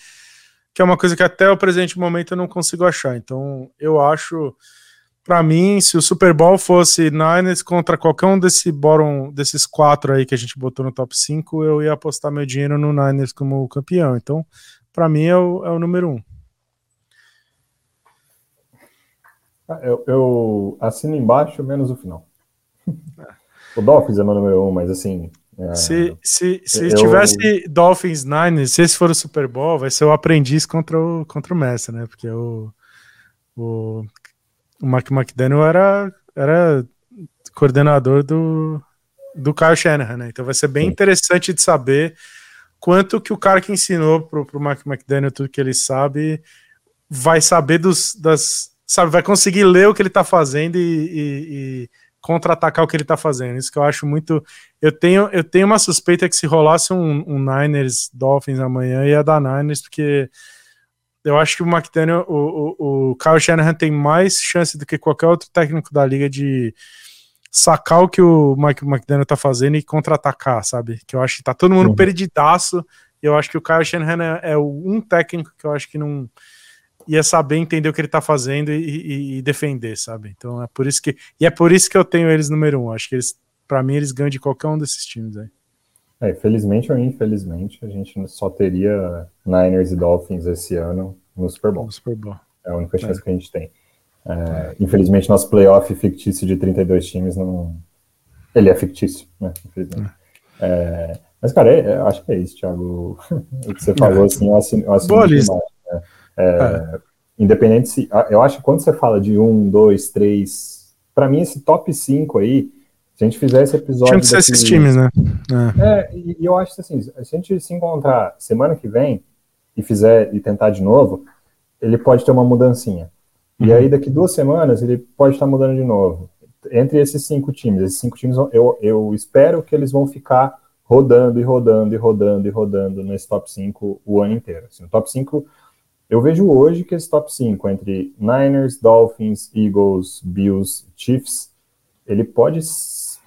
Speaker 2: que é uma coisa que até o presente momento eu não consigo achar. Então, eu acho, para mim, se o Super Bowl fosse Niners contra qualquer um desse bottom, desses quatro aí que a gente botou no top 5, eu ia apostar meu dinheiro no Niners como campeão. Então, para mim, é o, é o número um.
Speaker 1: Ah, eu, eu, assino embaixo, menos o final. o Dolphins é meu número um, mas assim.
Speaker 2: É, se se, se eu... tivesse Dolphins Niners, se esse for o Super Bowl, vai ser o aprendiz contra o, contra o Messi, né? Porque o, o, o Mike McDaniel era, era coordenador do, do Kyle Shanahan, né? Então vai ser bem Sim. interessante de saber quanto que o cara que ensinou pro, pro Mike McDaniel tudo que ele sabe vai saber dos, das, sabe, vai conseguir ler o que ele tá fazendo e, e, e contra-atacar o que ele tá fazendo. Isso que eu acho muito. Eu tenho, eu tenho uma suspeita que se rolasse um, um Niners Dolphins amanhã ia dar Niners, porque eu acho que o McDaniel, o, o, o Kyle Shanahan tem mais chance do que qualquer outro técnico da liga de sacar o que o Mike McDaniel tá fazendo e contra-atacar, sabe? Que eu acho que tá todo mundo uhum. perdidaço. E eu acho que o Kyle Shanahan é, é um técnico que eu acho que não ia saber entender o que ele tá fazendo e, e, e, defender, sabe? Então é por isso que. E é por isso que eu tenho eles número um. Acho que eles, para mim, eles ganham de qualquer um desses times aí.
Speaker 1: É, felizmente ou infelizmente, a gente só teria Niners e Dolphins esse ano no Super Bowl. No
Speaker 2: Super Bowl.
Speaker 1: É a única chance é. que a gente tem. É, infelizmente, nosso playoff fictício de 32 times não. Ele é fictício, né? Infelizmente. É, mas, cara, é, é, acho que é isso, Thiago. o que você falou, assim, eu assino, eu assino demais, né? É. Independente se. Eu acho que quando você fala de um, dois, três. Para mim, esse top 5 aí, se a gente fizer esse episódio. Tinha
Speaker 2: que ser esses times, né?
Speaker 1: É, é e, e, eu acho assim, se a gente se encontrar semana que vem e fizer e tentar de novo, ele pode ter uma mudancinha. Uhum. E aí, daqui duas semanas, ele pode estar mudando de novo. Entre esses cinco times, esses cinco times, eu, eu espero que eles vão ficar rodando e rodando e rodando e rodando nesse top 5 o ano inteiro. Assim, o top 5 eu vejo hoje que esse top 5 entre Niners, Dolphins, Eagles, Bills, Chiefs, ele pode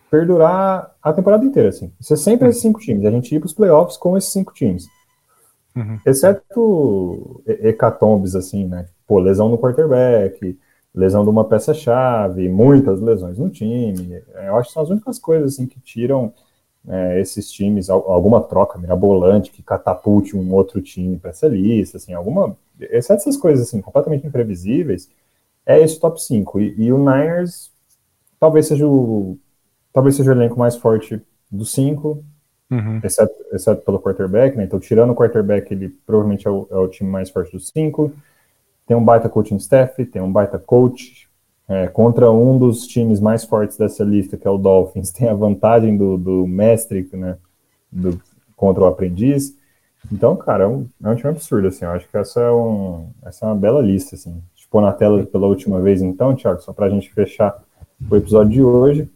Speaker 1: perdurar a temporada inteira, assim. Isso é sempre esses cinco times. A gente ir para os playoffs com esses cinco times. Uhum. Exceto hecatombes, assim, né? Pô, lesão no quarterback, lesão de uma peça-chave, muitas lesões no time. Eu acho que são as únicas coisas, assim, que tiram é, esses times, alguma troca mirabolante que catapulte um outro time para essa lista, assim, alguma exceto essas coisas assim, completamente imprevisíveis, é esse top 5. E, e, o Niners talvez seja o talvez seja o elenco mais forte dos cinco, uhum. exceto, exceto pelo quarterback, né? Então, tirando o quarterback, ele provavelmente é o, é o time mais forte dos cinco. Tem um baita coaching staff, tem um baita coach. É, contra um dos times mais fortes dessa lista, que é o Dolphins, tem a vantagem do, do mestre, né? Do, contra o aprendiz. Então, cara, é um, é um time absurdo, assim. Eu acho que essa é, um, essa é uma bela lista, assim. Expor na tela pela última vez, então, Thiago, só para a gente fechar o episódio de hoje.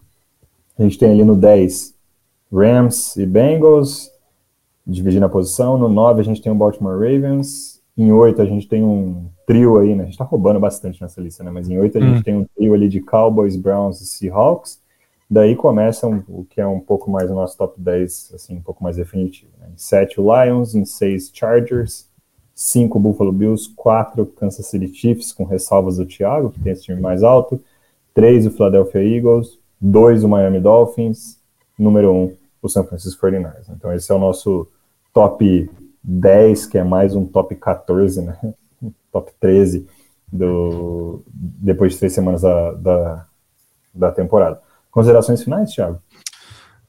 Speaker 1: A gente tem ali no 10 Rams e Bengals, dividindo a posição. No 9 a gente tem o Baltimore Ravens. Em 8 a gente tem um trio aí, né? A gente tá roubando bastante nessa lista, né? Mas em 8 a hum. gente tem um trio ali de Cowboys, Browns e Seahawks. Daí começa um, o que é um pouco mais o nosso top 10, assim, um pouco mais definitivo. Né? Em 7 o Lions, em 6 Chargers, 5 Buffalo Bills, 4 Kansas City Chiefs, com ressalvas do Thiago, que tem esse time mais alto, 3 o Philadelphia Eagles, 2 o Miami Dolphins, número 1 um, o San Francisco 49ers. Então esse é o nosso top 10, que é mais um top 14, né? top 13 do, depois de três semanas da, da, da temporada. Considerações finais, Thiago?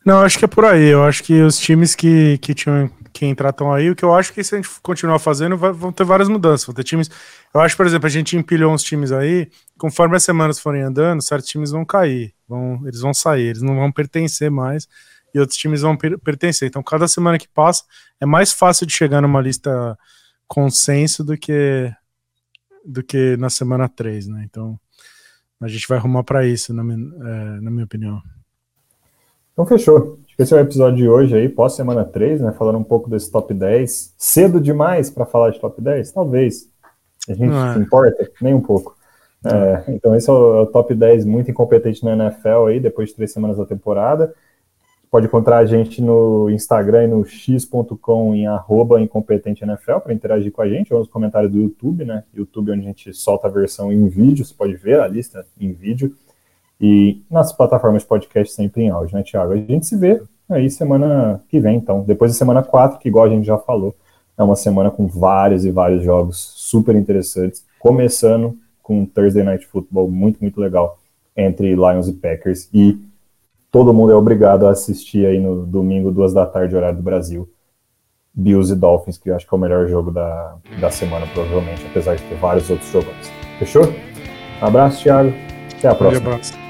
Speaker 2: Não, acho que é por aí. Eu acho que os times que, que tinham que entrar estão aí. O que eu acho que se a gente continuar fazendo, vai, vão ter várias mudanças. Vão ter times. Eu acho, por exemplo, a gente empilhou uns times aí. Conforme as semanas forem andando, certos times vão cair. Vão, eles vão sair, eles não vão pertencer mais. E outros times vão per pertencer. Então, cada semana que passa, é mais fácil de chegar numa lista consenso do que do que na semana 3, né? Então, a gente vai arrumar para isso, na minha, é, na minha opinião.
Speaker 1: Então fechou. Acho que esse é o episódio de hoje aí, pós semana 3, né? Falando um pouco desse top 10. Cedo demais para falar de top 10? Talvez. A gente é. se importa? Nem um pouco. É, então esse é o, é o, top 10 muito incompetente na NFL aí, depois de três semanas da temporada pode encontrar a gente no Instagram e no x.com em arroba incompetenteNFL para interagir com a gente, ou nos comentários do YouTube, né? YouTube onde a gente solta a versão em vídeo, você pode ver a lista em vídeo. E nas plataformas de podcast sempre em áudio, né, Thiago? A gente se vê aí semana que vem, então. Depois da semana 4, que igual a gente já falou, é uma semana com vários e vários jogos super interessantes, começando com um Thursday Night Football muito, muito legal entre Lions e Packers e todo mundo é obrigado a assistir aí no domingo, duas da tarde, horário do Brasil. Bills e Dolphins, que eu acho que é o melhor jogo da, da semana, provavelmente, apesar de ter vários outros jogos. Fechou? Um abraço, Thiago. Até a próxima. Um abraço.